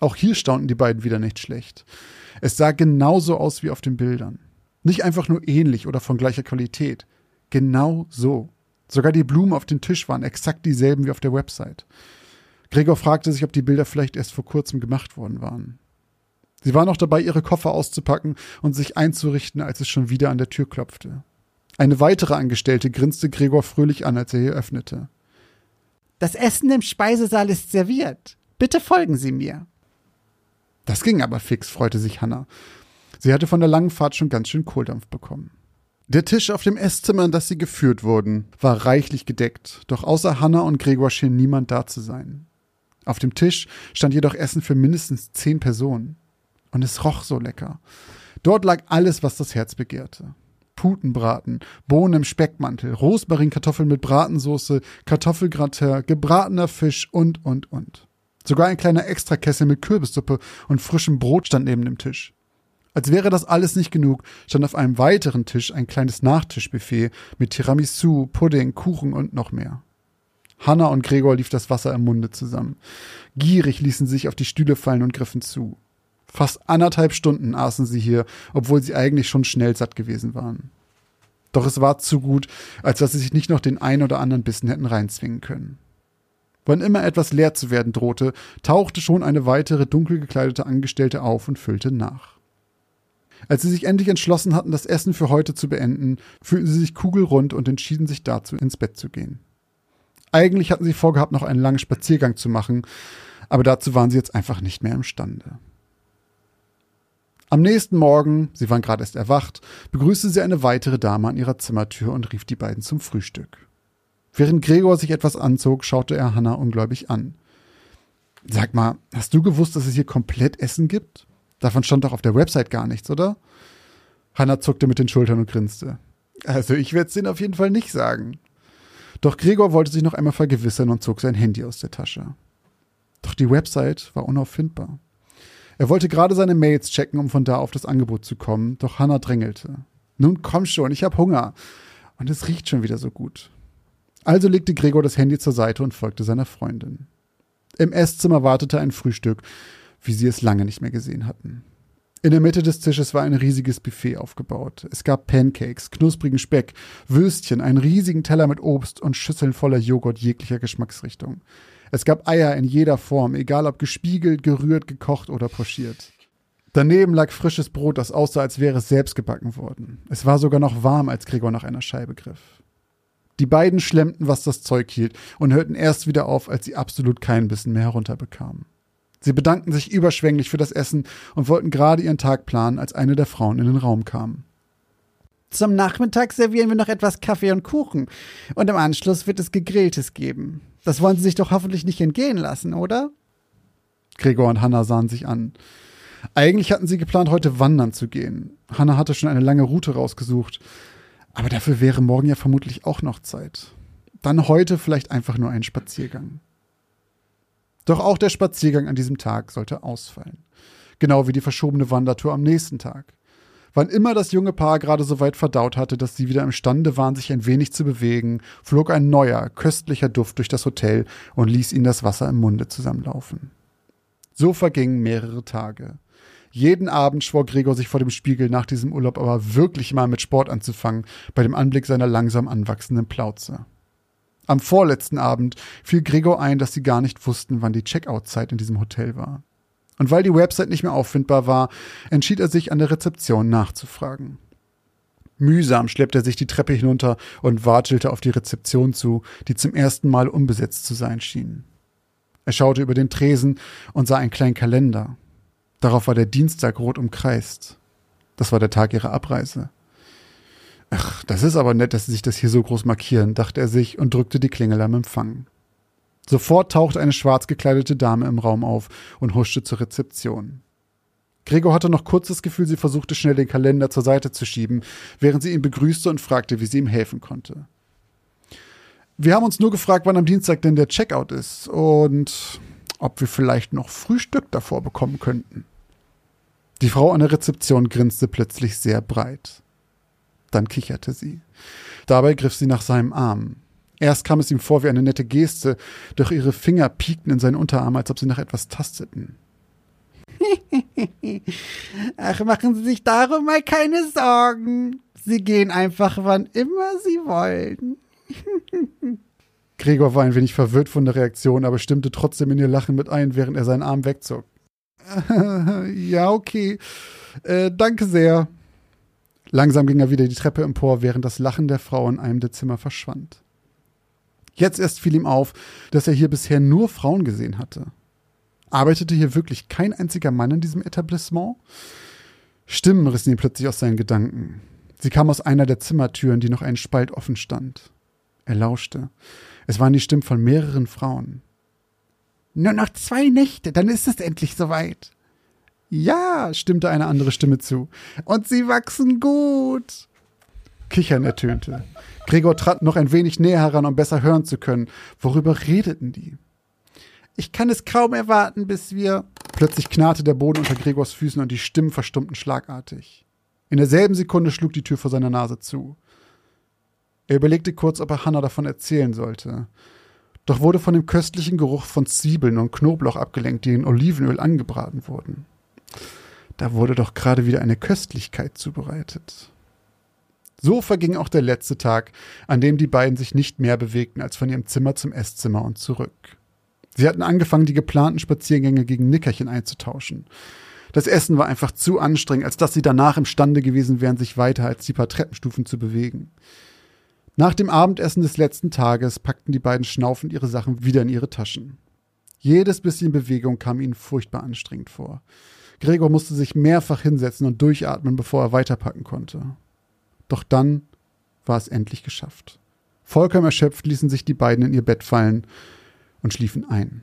Auch hier staunten die beiden wieder nicht schlecht. Es sah genauso aus wie auf den Bildern. Nicht einfach nur ähnlich oder von gleicher Qualität. Genau so. Sogar die Blumen auf dem Tisch waren exakt dieselben wie auf der Website. Gregor fragte sich, ob die Bilder vielleicht erst vor kurzem gemacht worden waren. Sie war noch dabei, ihre Koffer auszupacken und sich einzurichten, als es schon wieder an der Tür klopfte. Eine weitere Angestellte grinste Gregor fröhlich an, als er hier öffnete. Das Essen im Speisesaal ist serviert. Bitte folgen Sie mir. Das ging aber fix, freute sich Hanna. Sie hatte von der langen Fahrt schon ganz schön Kohldampf bekommen. Der Tisch auf dem Esszimmer, in das sie geführt wurden, war reichlich gedeckt, doch außer Hanna und Gregor schien niemand da zu sein. Auf dem Tisch stand jedoch Essen für mindestens zehn Personen. Und es roch so lecker. Dort lag alles, was das Herz begehrte. Putenbraten, Bohnen im Speckmantel, Rosmarinkartoffeln mit Bratensoße, Kartoffelgratin, gebratener Fisch und, und, und. Sogar ein kleiner Extrakessel mit Kürbissuppe und frischem Brot stand neben dem Tisch. Als wäre das alles nicht genug, stand auf einem weiteren Tisch ein kleines Nachtischbuffet mit Tiramisu, Pudding, Kuchen und noch mehr. Hanna und Gregor lief das Wasser im Munde zusammen. Gierig ließen sie sich auf die Stühle fallen und griffen zu. Fast anderthalb Stunden aßen sie hier, obwohl sie eigentlich schon schnell satt gewesen waren. Doch es war zu gut, als dass sie sich nicht noch den ein oder anderen Bissen hätten reinzwingen können. Wann immer etwas leer zu werden drohte, tauchte schon eine weitere dunkel gekleidete Angestellte auf und füllte nach. Als sie sich endlich entschlossen hatten, das Essen für heute zu beenden, fühlten sie sich kugelrund und entschieden sich dazu, ins Bett zu gehen. Eigentlich hatten sie vorgehabt, noch einen langen Spaziergang zu machen, aber dazu waren sie jetzt einfach nicht mehr imstande. Am nächsten Morgen, sie waren gerade erst erwacht, begrüßte sie eine weitere Dame an ihrer Zimmertür und rief die beiden zum Frühstück. Während Gregor sich etwas anzog, schaute er Hannah ungläubig an. Sag mal, hast du gewusst, dass es hier komplett Essen gibt? Davon stand doch auf der Website gar nichts, oder? Hannah zuckte mit den Schultern und grinste. Also ich werde es denen auf jeden Fall nicht sagen. Doch Gregor wollte sich noch einmal vergewissern und zog sein Handy aus der Tasche. Doch die Website war unauffindbar. Er wollte gerade seine Mails checken, um von da auf das Angebot zu kommen, doch Hannah drängelte. Nun komm schon, ich hab Hunger. Und es riecht schon wieder so gut. Also legte Gregor das Handy zur Seite und folgte seiner Freundin. Im Esszimmer wartete ein Frühstück, wie sie es lange nicht mehr gesehen hatten. In der Mitte des Tisches war ein riesiges Buffet aufgebaut. Es gab Pancakes, knusprigen Speck, Würstchen, einen riesigen Teller mit Obst und Schüsseln voller Joghurt jeglicher Geschmacksrichtung. Es gab Eier in jeder Form, egal ob gespiegelt, gerührt, gekocht oder pochiert. Daneben lag frisches Brot, das aussah, als wäre es selbst gebacken worden. Es war sogar noch warm, als Gregor nach einer Scheibe griff. Die beiden schlemmten, was das Zeug hielt, und hörten erst wieder auf, als sie absolut kein Bissen mehr herunterbekamen. Sie bedankten sich überschwänglich für das Essen und wollten gerade ihren Tag planen, als eine der Frauen in den Raum kam. Zum Nachmittag servieren wir noch etwas Kaffee und Kuchen. Und im Anschluss wird es Gegrilltes geben. Das wollen Sie sich doch hoffentlich nicht entgehen lassen, oder? Gregor und Hannah sahen sich an. Eigentlich hatten sie geplant, heute wandern zu gehen. Hannah hatte schon eine lange Route rausgesucht. Aber dafür wäre morgen ja vermutlich auch noch Zeit. Dann heute vielleicht einfach nur ein Spaziergang. Doch auch der Spaziergang an diesem Tag sollte ausfallen. Genau wie die verschobene Wandertour am nächsten Tag. Wann immer das junge Paar gerade so weit verdaut hatte, dass sie wieder imstande waren, sich ein wenig zu bewegen, flog ein neuer, köstlicher Duft durch das Hotel und ließ ihnen das Wasser im Munde zusammenlaufen. So vergingen mehrere Tage. Jeden Abend schwor Gregor sich vor dem Spiegel nach diesem Urlaub aber wirklich mal mit Sport anzufangen, bei dem Anblick seiner langsam anwachsenden Plauze. Am vorletzten Abend fiel Gregor ein, dass sie gar nicht wussten, wann die Checkout-Zeit in diesem Hotel war. Und weil die Website nicht mehr auffindbar war, entschied er sich, an der Rezeption nachzufragen. Mühsam schleppte er sich die Treppe hinunter und watschelte auf die Rezeption zu, die zum ersten Mal unbesetzt zu sein schien. Er schaute über den Tresen und sah einen kleinen Kalender. Darauf war der Dienstag rot umkreist. Das war der Tag ihrer Abreise. Ach, das ist aber nett, dass sie sich das hier so groß markieren, dachte er sich und drückte die Klingel am Empfang. Sofort tauchte eine schwarz gekleidete Dame im Raum auf und huschte zur Rezeption. Gregor hatte noch kurz das Gefühl, sie versuchte schnell den Kalender zur Seite zu schieben, während sie ihn begrüßte und fragte, wie sie ihm helfen konnte. Wir haben uns nur gefragt, wann am Dienstag denn der Checkout ist und ob wir vielleicht noch Frühstück davor bekommen könnten. Die Frau an der Rezeption grinste plötzlich sehr breit. Dann kicherte sie. Dabei griff sie nach seinem Arm. Erst kam es ihm vor wie eine nette Geste, doch ihre Finger piekten in seinen Unterarm, als ob sie nach etwas tasteten. Ach, machen Sie sich darum mal keine Sorgen. Sie gehen einfach, wann immer Sie wollen. Gregor war ein wenig verwirrt von der Reaktion, aber stimmte trotzdem in ihr Lachen mit ein, während er seinen Arm wegzog. ja, okay. Äh, danke sehr. Langsam ging er wieder die Treppe empor, während das Lachen der Frau in einem der Zimmer verschwand. Jetzt erst fiel ihm auf, dass er hier bisher nur Frauen gesehen hatte. Arbeitete hier wirklich kein einziger Mann in diesem Etablissement? Stimmen rissen ihn plötzlich aus seinen Gedanken. Sie kam aus einer der Zimmertüren, die noch einen Spalt offen stand. Er lauschte. Es waren die Stimmen von mehreren Frauen. Nur noch zwei Nächte, dann ist es endlich soweit. Ja, stimmte eine andere Stimme zu. Und sie wachsen gut. Kichern ertönte. Gregor trat noch ein wenig näher heran, um besser hören zu können. Worüber redeten die? Ich kann es kaum erwarten, bis wir. Plötzlich knarrte der Boden unter Gregors Füßen und die Stimmen verstummten schlagartig. In derselben Sekunde schlug die Tür vor seiner Nase zu. Er überlegte kurz, ob er Hannah davon erzählen sollte. Doch wurde von dem köstlichen Geruch von Zwiebeln und Knoblauch abgelenkt, die in Olivenöl angebraten wurden. Da wurde doch gerade wieder eine Köstlichkeit zubereitet. So verging auch der letzte Tag, an dem die beiden sich nicht mehr bewegten als von ihrem Zimmer zum Esszimmer und zurück. Sie hatten angefangen, die geplanten Spaziergänge gegen Nickerchen einzutauschen. Das Essen war einfach zu anstrengend, als dass sie danach imstande gewesen wären, sich weiter als die paar Treppenstufen zu bewegen. Nach dem Abendessen des letzten Tages packten die beiden schnaufend ihre Sachen wieder in ihre Taschen. Jedes bisschen Bewegung kam ihnen furchtbar anstrengend vor. Gregor musste sich mehrfach hinsetzen und durchatmen, bevor er weiterpacken konnte. Doch dann war es endlich geschafft. Vollkommen erschöpft ließen sich die beiden in ihr Bett fallen und schliefen ein.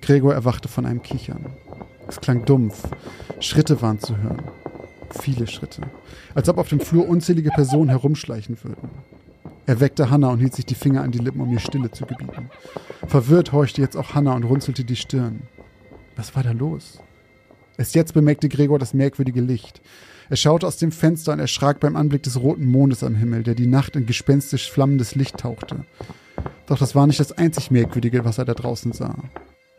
Gregor erwachte von einem Kichern. Es klang dumpf. Schritte waren zu hören. Viele Schritte. Als ob auf dem Flur unzählige Personen herumschleichen würden. Er weckte Hannah und hielt sich die Finger an die Lippen, um ihr Stille zu gebieten. Verwirrt horchte jetzt auch Hannah und runzelte die Stirn. Was war da los? Erst jetzt bemerkte Gregor das merkwürdige Licht. Er schaute aus dem Fenster und erschrak beim Anblick des roten Mondes am Himmel, der die Nacht in gespenstisch flammendes Licht tauchte. Doch das war nicht das einzig Merkwürdige, was er da draußen sah.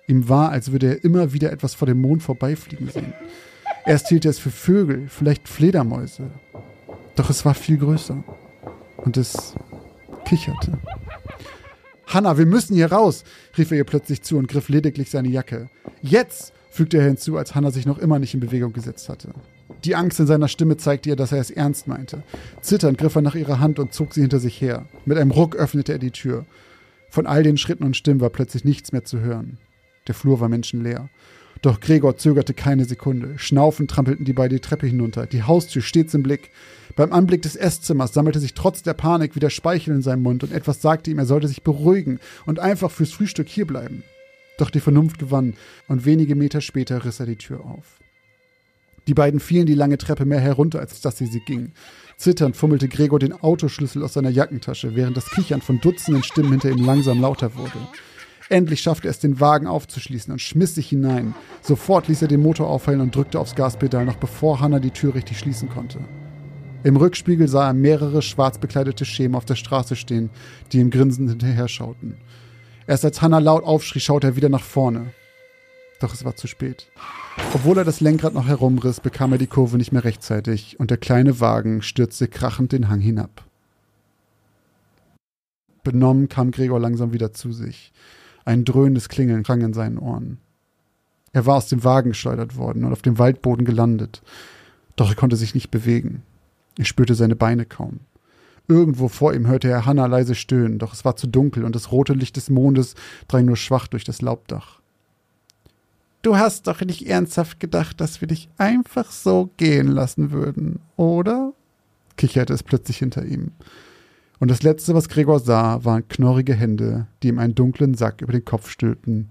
Ihm war, als würde er immer wieder etwas vor dem Mond vorbeifliegen sehen. Erst hielt er es für Vögel, vielleicht Fledermäuse. Doch es war viel größer. Und es kicherte. Hanna, wir müssen hier raus, rief er ihr plötzlich zu und griff lediglich seine Jacke. Jetzt, fügte er hinzu, als Hanna sich noch immer nicht in Bewegung gesetzt hatte. Die Angst in seiner Stimme zeigte ihr, dass er es ernst meinte. Zitternd griff er nach ihrer Hand und zog sie hinter sich her. Mit einem Ruck öffnete er die Tür. Von all den Schritten und Stimmen war plötzlich nichts mehr zu hören. Der Flur war menschenleer. Doch Gregor zögerte keine Sekunde. Schnaufend trampelten die beiden die Treppe hinunter, die Haustür stets im Blick. Beim Anblick des Esszimmers sammelte sich trotz der Panik wieder Speichel in seinem Mund und etwas sagte ihm, er sollte sich beruhigen und einfach fürs Frühstück hierbleiben. Doch die Vernunft gewann und wenige Meter später riss er die Tür auf. Die beiden fielen die lange Treppe mehr herunter, als dass sie sie gingen. Zitternd fummelte Gregor den Autoschlüssel aus seiner Jackentasche, während das Kichern von Dutzenden Stimmen hinter ihm langsam lauter wurde. Endlich schaffte er es, den Wagen aufzuschließen und schmiss sich hinein. Sofort ließ er den Motor aufheilen und drückte aufs Gaspedal, noch bevor Hannah die Tür richtig schließen konnte. Im Rückspiegel sah er mehrere schwarz bekleidete Schemen auf der Straße stehen, die ihm grinsend hinterher schauten. Erst als Hannah laut aufschrie, schaute er wieder nach vorne. Doch es war zu spät. Obwohl er das Lenkrad noch herumriss, bekam er die Kurve nicht mehr rechtzeitig und der kleine Wagen stürzte krachend den Hang hinab. Benommen kam Gregor langsam wieder zu sich. Ein dröhnendes Klingeln klang in seinen Ohren. Er war aus dem Wagen geschleudert worden und auf dem Waldboden gelandet. Doch er konnte sich nicht bewegen. Er spürte seine Beine kaum. Irgendwo vor ihm hörte er Hannah leise stöhnen, doch es war zu dunkel und das rote Licht des Mondes drang nur schwach durch das Laubdach. Du hast doch nicht ernsthaft gedacht, dass wir dich einfach so gehen lassen würden, oder? kicherte es plötzlich hinter ihm. Und das Letzte, was Gregor sah, waren knorrige Hände, die ihm einen dunklen Sack über den Kopf stülpten,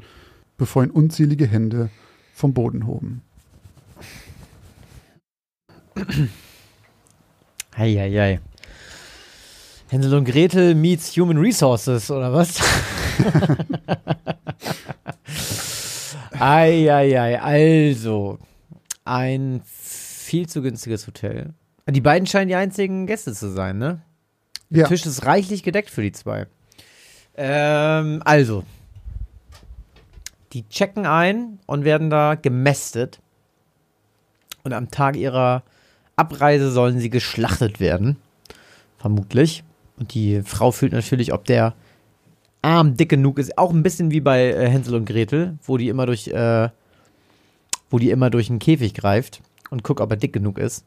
bevor ihn unzählige Hände vom Boden hoben. Heieiei. Hänsel und Gretel meets Human Resources, oder was? Eieiei, also. Ein viel zu günstiges Hotel. Die beiden scheinen die einzigen Gäste zu sein, ne? Der Ja. Tisch ist reichlich gedeckt für die zwei. Ähm, also. Die checken ein und werden da gemästet. Und am Tag ihrer Abreise sollen sie geschlachtet werden. Vermutlich. Und die Frau fühlt natürlich, ob der Arm dick genug ist. Auch ein bisschen wie bei äh, Hänsel und Gretel, wo die immer durch, äh, wo die immer durch einen Käfig greift und guckt, ob er dick genug ist.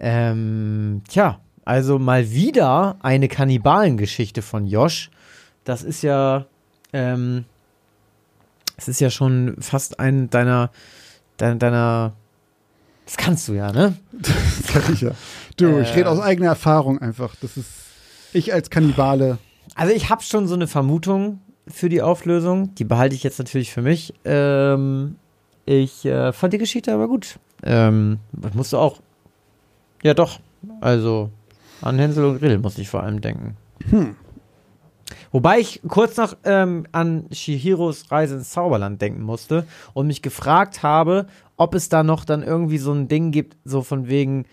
Ähm, tja, also mal wieder eine Kannibalengeschichte von Josh. Das ist ja, ähm, es ist ja schon fast ein deiner, deiner, deiner, das kannst du ja, ne? Das kann ich ja. Du, ich Äh. rede aus eigener Erfahrung einfach. Das ist ich als Kannibale. Also ich habe schon so eine Vermutung für die Auflösung. Die behalte ich jetzt natürlich für mich. Ähm, ich äh, fand die Geschichte aber gut. Ähm, musst du auch? Ja, doch. Also an Hänsel und Gretel muss ich vor allem denken. Wobei ich kurz noch ähm, an Shihiros Reise ins Zauberland denken musste und mich gefragt habe, ob es da noch dann irgendwie so ein Ding gibt, so von wegen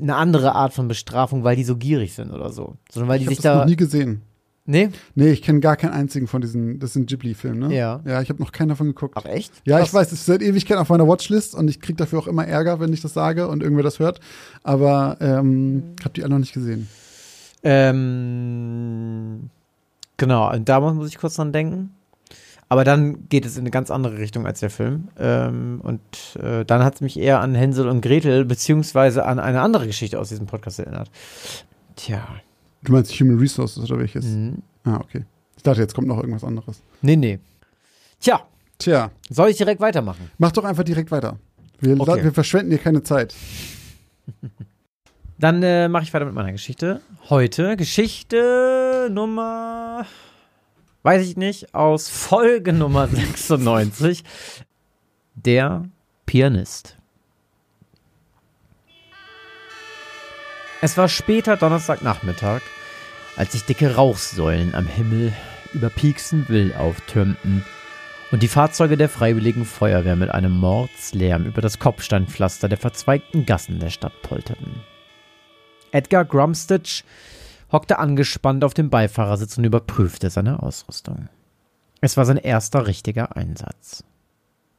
eine andere Art von Bestrafung, weil die so gierig sind oder so. Sondern weil Ich die sich das da noch nie gesehen. Nee? Nee, ich kenne gar keinen einzigen von diesen, das sind Ghibli-Filme, ne? Ja. Ja, ich habe noch keinen davon geguckt. Ach, echt? Ja, Krass. ich weiß, es ist seit Ewigkeit auf meiner Watchlist und ich kriege dafür auch immer Ärger, wenn ich das sage und irgendwer das hört. Aber ähm, habe die alle noch nicht gesehen. Ähm, genau, und da muss ich kurz dran denken. Aber dann geht es in eine ganz andere Richtung als der Film. Ähm, und äh, dann hat es mich eher an Hänsel und Gretel, beziehungsweise an eine andere Geschichte aus diesem Podcast erinnert. Tja. Du meinst Human Resources oder welches? Mhm. Ah, okay. Ich dachte, jetzt kommt noch irgendwas anderes. Nee, nee. Tja, Tja, soll ich direkt weitermachen? mach doch einfach direkt weiter. Wir, Okay. wir verschwenden hier keine Zeit. Dann äh, mache ich weiter mit meiner Geschichte. Heute Geschichte Nummer, weiß ich nicht, aus Folge Nummer 96. Der Pianist. Es war später Donnerstagnachmittag, als sich dicke Rauchsäulen am Himmel über Pieksenwill auftürmten und die Fahrzeuge der Freiwilligen Feuerwehr mit einem Mordslärm über das Kopfsteinpflaster der verzweigten Gassen der Stadt polterten. Edgar Grumstitch hockte angespannt auf dem Beifahrersitz und überprüfte seine Ausrüstung. Es war sein erster richtiger Einsatz.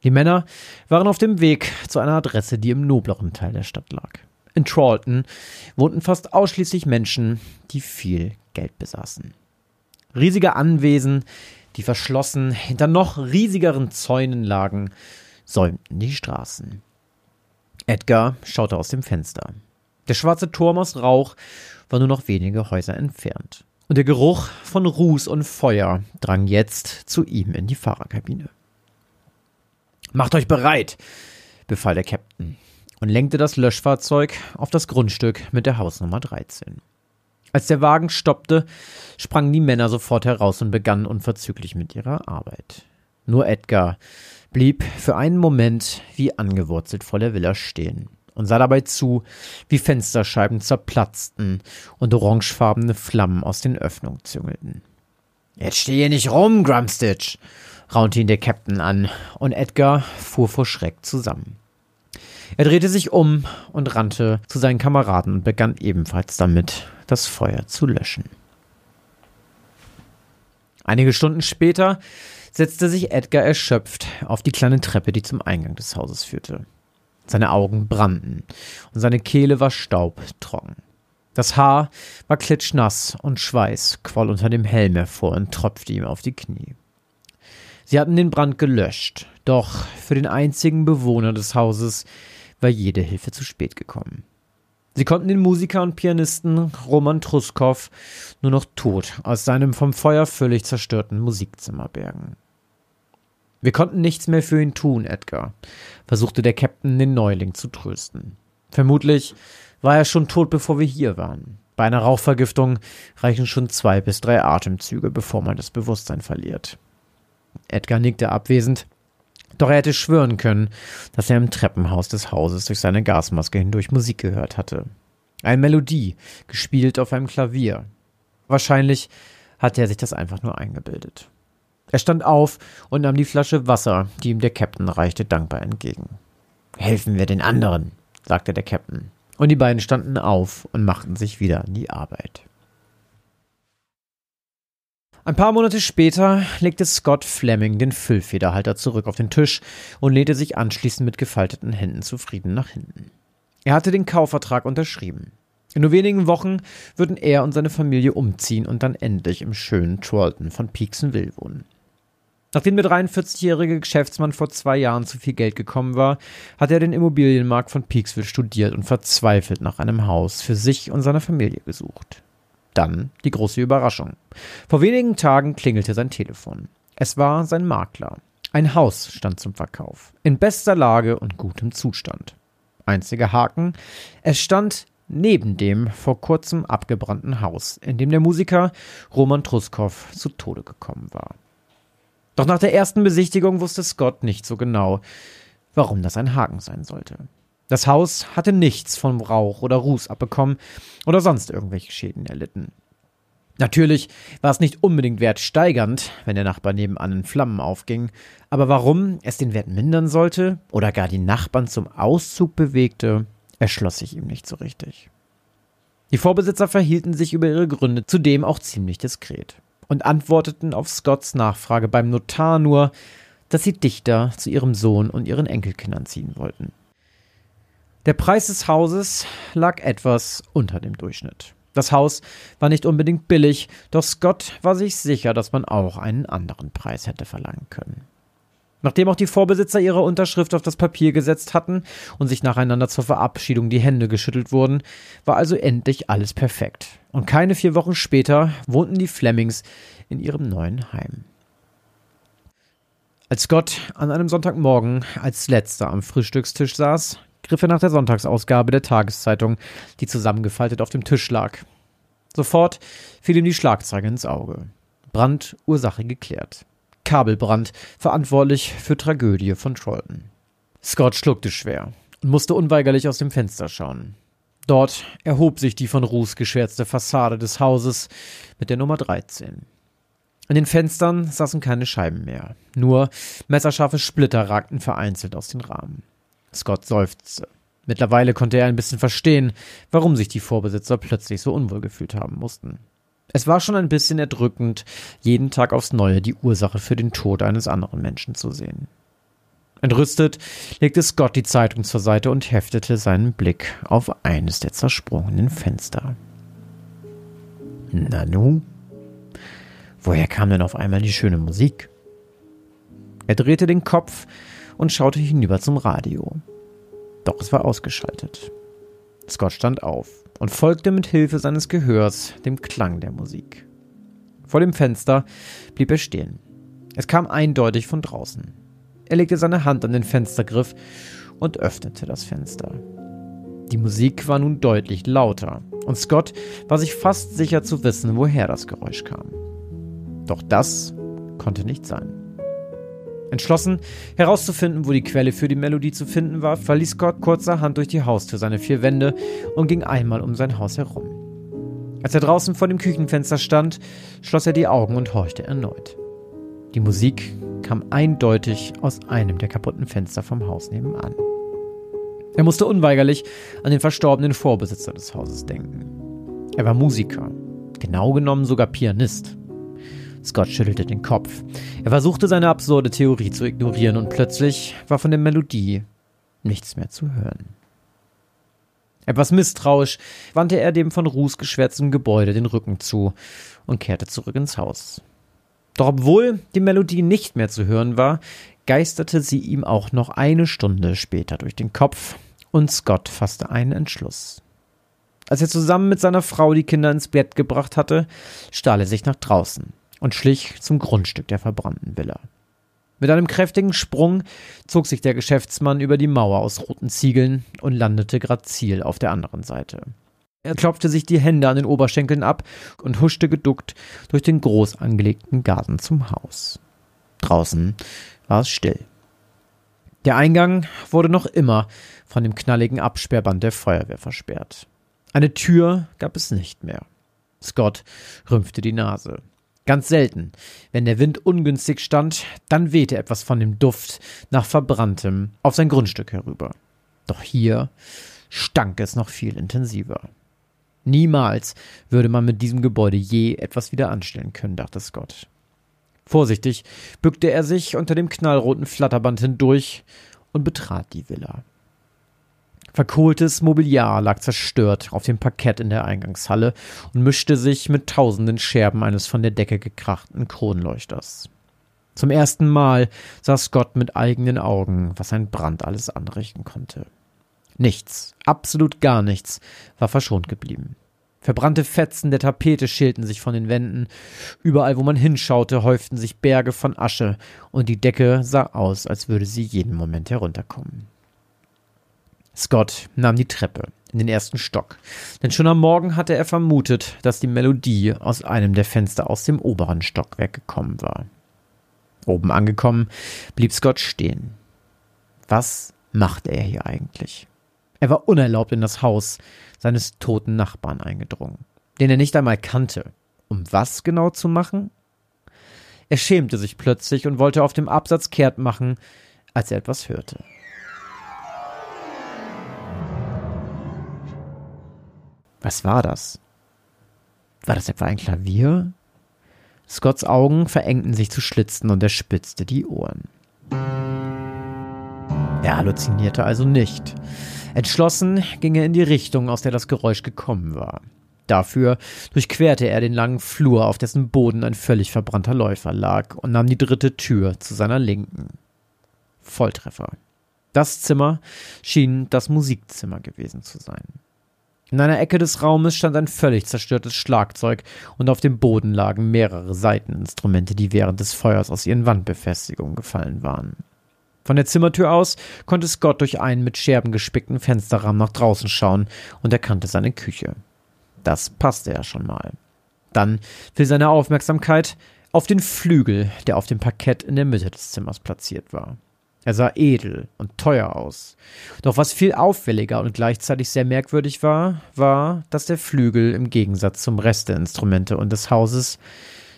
Die Männer waren auf dem Weg zu einer Adresse, die im nobleren Teil der Stadt lag. In Tralton wohnten fast ausschließlich Menschen, die viel Geld besaßen. Riesige Anwesen, die verschlossen hinter noch riesigeren Zäunen lagen, säumten die Straßen. Edgar schaute aus dem Fenster. Der schwarze Turm aus Rauch war nur noch wenige Häuser entfernt. Und der Geruch von Ruß und Feuer drang jetzt zu ihm in die Fahrerkabine. Macht euch bereit, befahl der Captain und lenkte das Löschfahrzeug auf das Grundstück mit der Hausnummer 13. Als der Wagen stoppte, sprangen die Männer sofort heraus und begannen unverzüglich mit ihrer Arbeit. Nur Edgar blieb für einen Moment wie angewurzelt vor der Villa stehen und sah dabei zu, wie Fensterscheiben zerplatzten und orangefarbene Flammen aus den Öffnungen züngelten. Jetzt steh hier nicht rum, Grumstitch, raunte ihn der Captain an, und Edgar fuhr vor Schreck zusammen. Er drehte sich um und rannte zu seinen Kameraden und begann ebenfalls damit, das Feuer zu löschen. Einige Stunden später setzte sich Edgar erschöpft auf die kleine Treppe, die zum Eingang des Hauses führte. Seine Augen brannten und seine Kehle war staubtrocken. Das Haar war klitschnass und Schweiß quoll unter dem Helm hervor und tropfte ihm auf die Knie. Sie hatten den Brand gelöscht, doch für den einzigen Bewohner des Hauses war jede Hilfe zu spät gekommen. Sie konnten den Musiker und Pianisten Roman Truskow nur noch tot aus seinem vom Feuer völlig zerstörten Musikzimmer bergen. Wir konnten nichts mehr für ihn tun, Edgar, versuchte der Captain den Neuling zu trösten. Vermutlich war er schon tot, bevor wir hier waren. Bei einer Rauchvergiftung reichen schon zwei bis drei Atemzüge, bevor man das Bewusstsein verliert. Edgar nickte abwesend, doch er hätte schwören können, dass er im Treppenhaus des Hauses durch seine Gasmaske hindurch Musik gehört hatte. Eine Melodie, gespielt auf einem Klavier. Wahrscheinlich hatte er sich das einfach nur eingebildet. Er stand auf und nahm die Flasche Wasser, die ihm der Captain reichte, dankbar entgegen. Helfen wir den anderen, sagte der Captain. Und die beiden standen auf und machten sich wieder an die Arbeit. Ein paar Monate später legte Scott Fleming den Füllfederhalter zurück auf den Tisch und lehnte sich anschließend mit gefalteten Händen zufrieden nach hinten. Er hatte den Kaufvertrag unterschrieben. In nur wenigen Wochen würden er und seine Familie umziehen und dann endlich im schönen Tralton von Peaksonville wohnen. Nachdem der 43-jährige Geschäftsmann vor zwei Jahren zu viel Geld gekommen war, hat er den Immobilienmarkt von Peaksville studiert und verzweifelt nach einem Haus für sich und seine Familie gesucht. Dann die große Überraschung. Vor wenigen Tagen klingelte sein Telefon. Es war sein Makler. Ein Haus stand zum Verkauf. In bester Lage und gutem Zustand. Einziger Haken. Es stand neben dem vor kurzem abgebrannten Haus, in dem der Musiker Roman Truskow zu Tode gekommen war. Doch nach der ersten Besichtigung wusste Scott nicht so genau, warum das ein Haken sein sollte. Das Haus hatte nichts vom Rauch oder Ruß abbekommen oder sonst irgendwelche Schäden erlitten. Natürlich war es nicht unbedingt wertsteigernd, wenn der Nachbar nebenan in Flammen aufging, aber warum es den Wert mindern sollte oder gar die Nachbarn zum Auszug bewegte, erschloss sich ihm nicht so richtig. Die Vorbesitzer verhielten sich über ihre Gründe zudem auch ziemlich diskret. und antworteten auf Scotts Nachfrage beim Notar nur, dass sie Dichter zu ihrem Sohn und ihren Enkelkindern ziehen wollten. Der Preis des Hauses lag etwas unter dem Durchschnitt. Das Haus war nicht unbedingt billig, doch Scott war sich sicher, dass man auch einen anderen Preis hätte verlangen können. Nachdem auch die Vorbesitzer ihre Unterschrift auf das Papier gesetzt hatten und sich nacheinander zur Verabschiedung die Hände geschüttelt wurden, war also endlich alles perfekt. Und keine vier Wochen später wohnten die Flemings in ihrem neuen Heim. Als Scott an einem Sonntagmorgen als letzter am Frühstückstisch saß, griff er nach der Sonntagsausgabe der Tageszeitung, die zusammengefaltet auf dem Tisch lag. Sofort fiel ihm die Schlagzeile ins Auge. Brand, Ursache geklärt. Kabelbrand, verantwortlich für Tragödie von Trollton. Scott schluckte schwer und musste unweigerlich aus dem Fenster schauen. Dort erhob sich die von Ruß geschwärzte Fassade des Hauses mit der Nummer 13. In den Fenstern saßen keine Scheiben mehr, nur messerscharfe Splitter ragten vereinzelt aus den Rahmen. Scott seufzte. Mittlerweile konnte er ein bisschen verstehen, warum sich die Vorbesitzer plötzlich so unwohl gefühlt haben mussten. Es war schon ein bisschen erdrückend, jeden Tag aufs Neue die Ursache für den Tod eines anderen Menschen zu sehen. Entrüstet legte Scott die Zeitung zur Seite und heftete seinen Blick auf eines der zersprungenen Fenster. Nanu? Woher kam denn auf einmal die schöne Musik? Er drehte den Kopf und schaute hinüber zum Radio. Doch es war ausgeschaltet. Scott stand auf und folgte mit Hilfe seines Gehörs dem Klang der Musik. Vor dem Fenster blieb er stehen. Es kam eindeutig von draußen. Er legte seine Hand an den Fenstergriff und öffnete das Fenster. Die Musik war nun deutlich lauter, und Scott war sich fast sicher zu wissen, woher das Geräusch kam. Doch das konnte nicht sein. Entschlossen, herauszufinden, wo die Quelle für die Melodie zu finden war, verließ Scott kurzerhand durch die Haustür seine vier Wände und ging einmal um sein Haus herum. Als er draußen vor dem Küchenfenster stand, schloss er die Augen und horchte erneut. Die Musik kam eindeutig aus einem der kaputten Fenster vom Haus nebenan. Er musste unweigerlich an den verstorbenen Vorbesitzer des Hauses denken. Er war Musiker, genau genommen sogar Pianist. Scott schüttelte den Kopf. Er versuchte seine absurde Theorie zu ignorieren und plötzlich war von der Melodie nichts mehr zu hören. Etwas misstrauisch wandte er dem von Ruß geschwärzten Gebäude den Rücken zu und kehrte zurück ins Haus. Doch obwohl die Melodie nicht mehr zu hören war, geisterte sie ihm auch noch eine Stunde später durch den Kopf und Scott fasste einen Entschluss. Als er zusammen mit seiner Frau die Kinder ins Bett gebracht hatte, stahl er sich nach draußen und schlich zum Grundstück der verbrannten Villa. Mit einem kräftigen Sprung zog sich der Geschäftsmann über die Mauer aus roten Ziegeln und landete grazil auf der anderen Seite. Er klopfte sich die Hände an den Oberschenkeln ab und huschte geduckt durch den groß angelegten Garten zum Haus. Draußen war es still. Der Eingang wurde noch immer von dem knalligen Absperrband der Feuerwehr versperrt. Eine Tür gab es nicht mehr. Scott rümpfte die Nase. Ganz selten, wenn der Wind ungünstig stand, dann wehte etwas von dem Duft nach Verbranntem auf sein Grundstück herüber. Doch hier stank es noch viel intensiver. Niemals würde man mit diesem Gebäude je etwas wieder anstellen können, dachte Scott. Vorsichtig bückte er sich unter dem knallroten Flatterband hindurch und betrat die Villa. Verkohltes Mobiliar lag zerstört auf dem Parkett in der Eingangshalle und mischte sich mit tausenden Scherben eines von der Decke gekrachten Kronleuchters. Zum ersten Mal sah Scott mit eigenen Augen, was ein Brand alles anrichten konnte. Nichts, absolut gar nichts, war verschont geblieben. Verbrannte Fetzen der Tapete schälten sich von den Wänden. Überall, wo man hinschaute, häuften sich Berge von Asche, und die Decke sah aus, als würde sie jeden Moment herunterkommen. Scott nahm die Treppe in den ersten Stock, denn schon am Morgen hatte er vermutet, dass die Melodie aus einem der Fenster aus dem oberen Stockwerk gekommen war. Oben angekommen, blieb Scott stehen. Was machte er hier eigentlich? Er war unerlaubt in das Haus seines toten Nachbarn eingedrungen, den er nicht einmal kannte. Um was genau zu machen? Er schämte sich plötzlich und wollte auf dem Absatz kehrt machen, als er etwas hörte. Was war das? War das etwa ein Klavier? Scotts Augen verengten sich zu Schlitzen und er spitzte die Ohren. Er halluzinierte also nicht. Entschlossen ging er in die Richtung, aus der das Geräusch gekommen war. Dafür durchquerte er den langen Flur, auf dessen Boden ein völlig verbrannter Läufer lag, und nahm die dritte Tür zu seiner Linken. Volltreffer. Das Zimmer schien das Musikzimmer gewesen zu sein. In einer Ecke des Raumes stand ein völlig zerstörtes Schlagzeug und auf dem Boden lagen mehrere Saiteninstrumente, die während des Feuers aus ihren Wandbefestigungen gefallen waren. Von der Zimmertür aus konnte Scott durch einen mit Scherben gespickten Fensterrahmen nach draußen schauen und erkannte seine Küche. Das passte ja schon mal. Dann fiel seine Aufmerksamkeit auf den Flügel, der auf dem Parkett in der Mitte des Zimmers platziert war. Er sah edel und teuer aus. Doch was viel auffälliger und gleichzeitig sehr merkwürdig war, war, dass der Flügel im Gegensatz zum Rest der Instrumente und des Hauses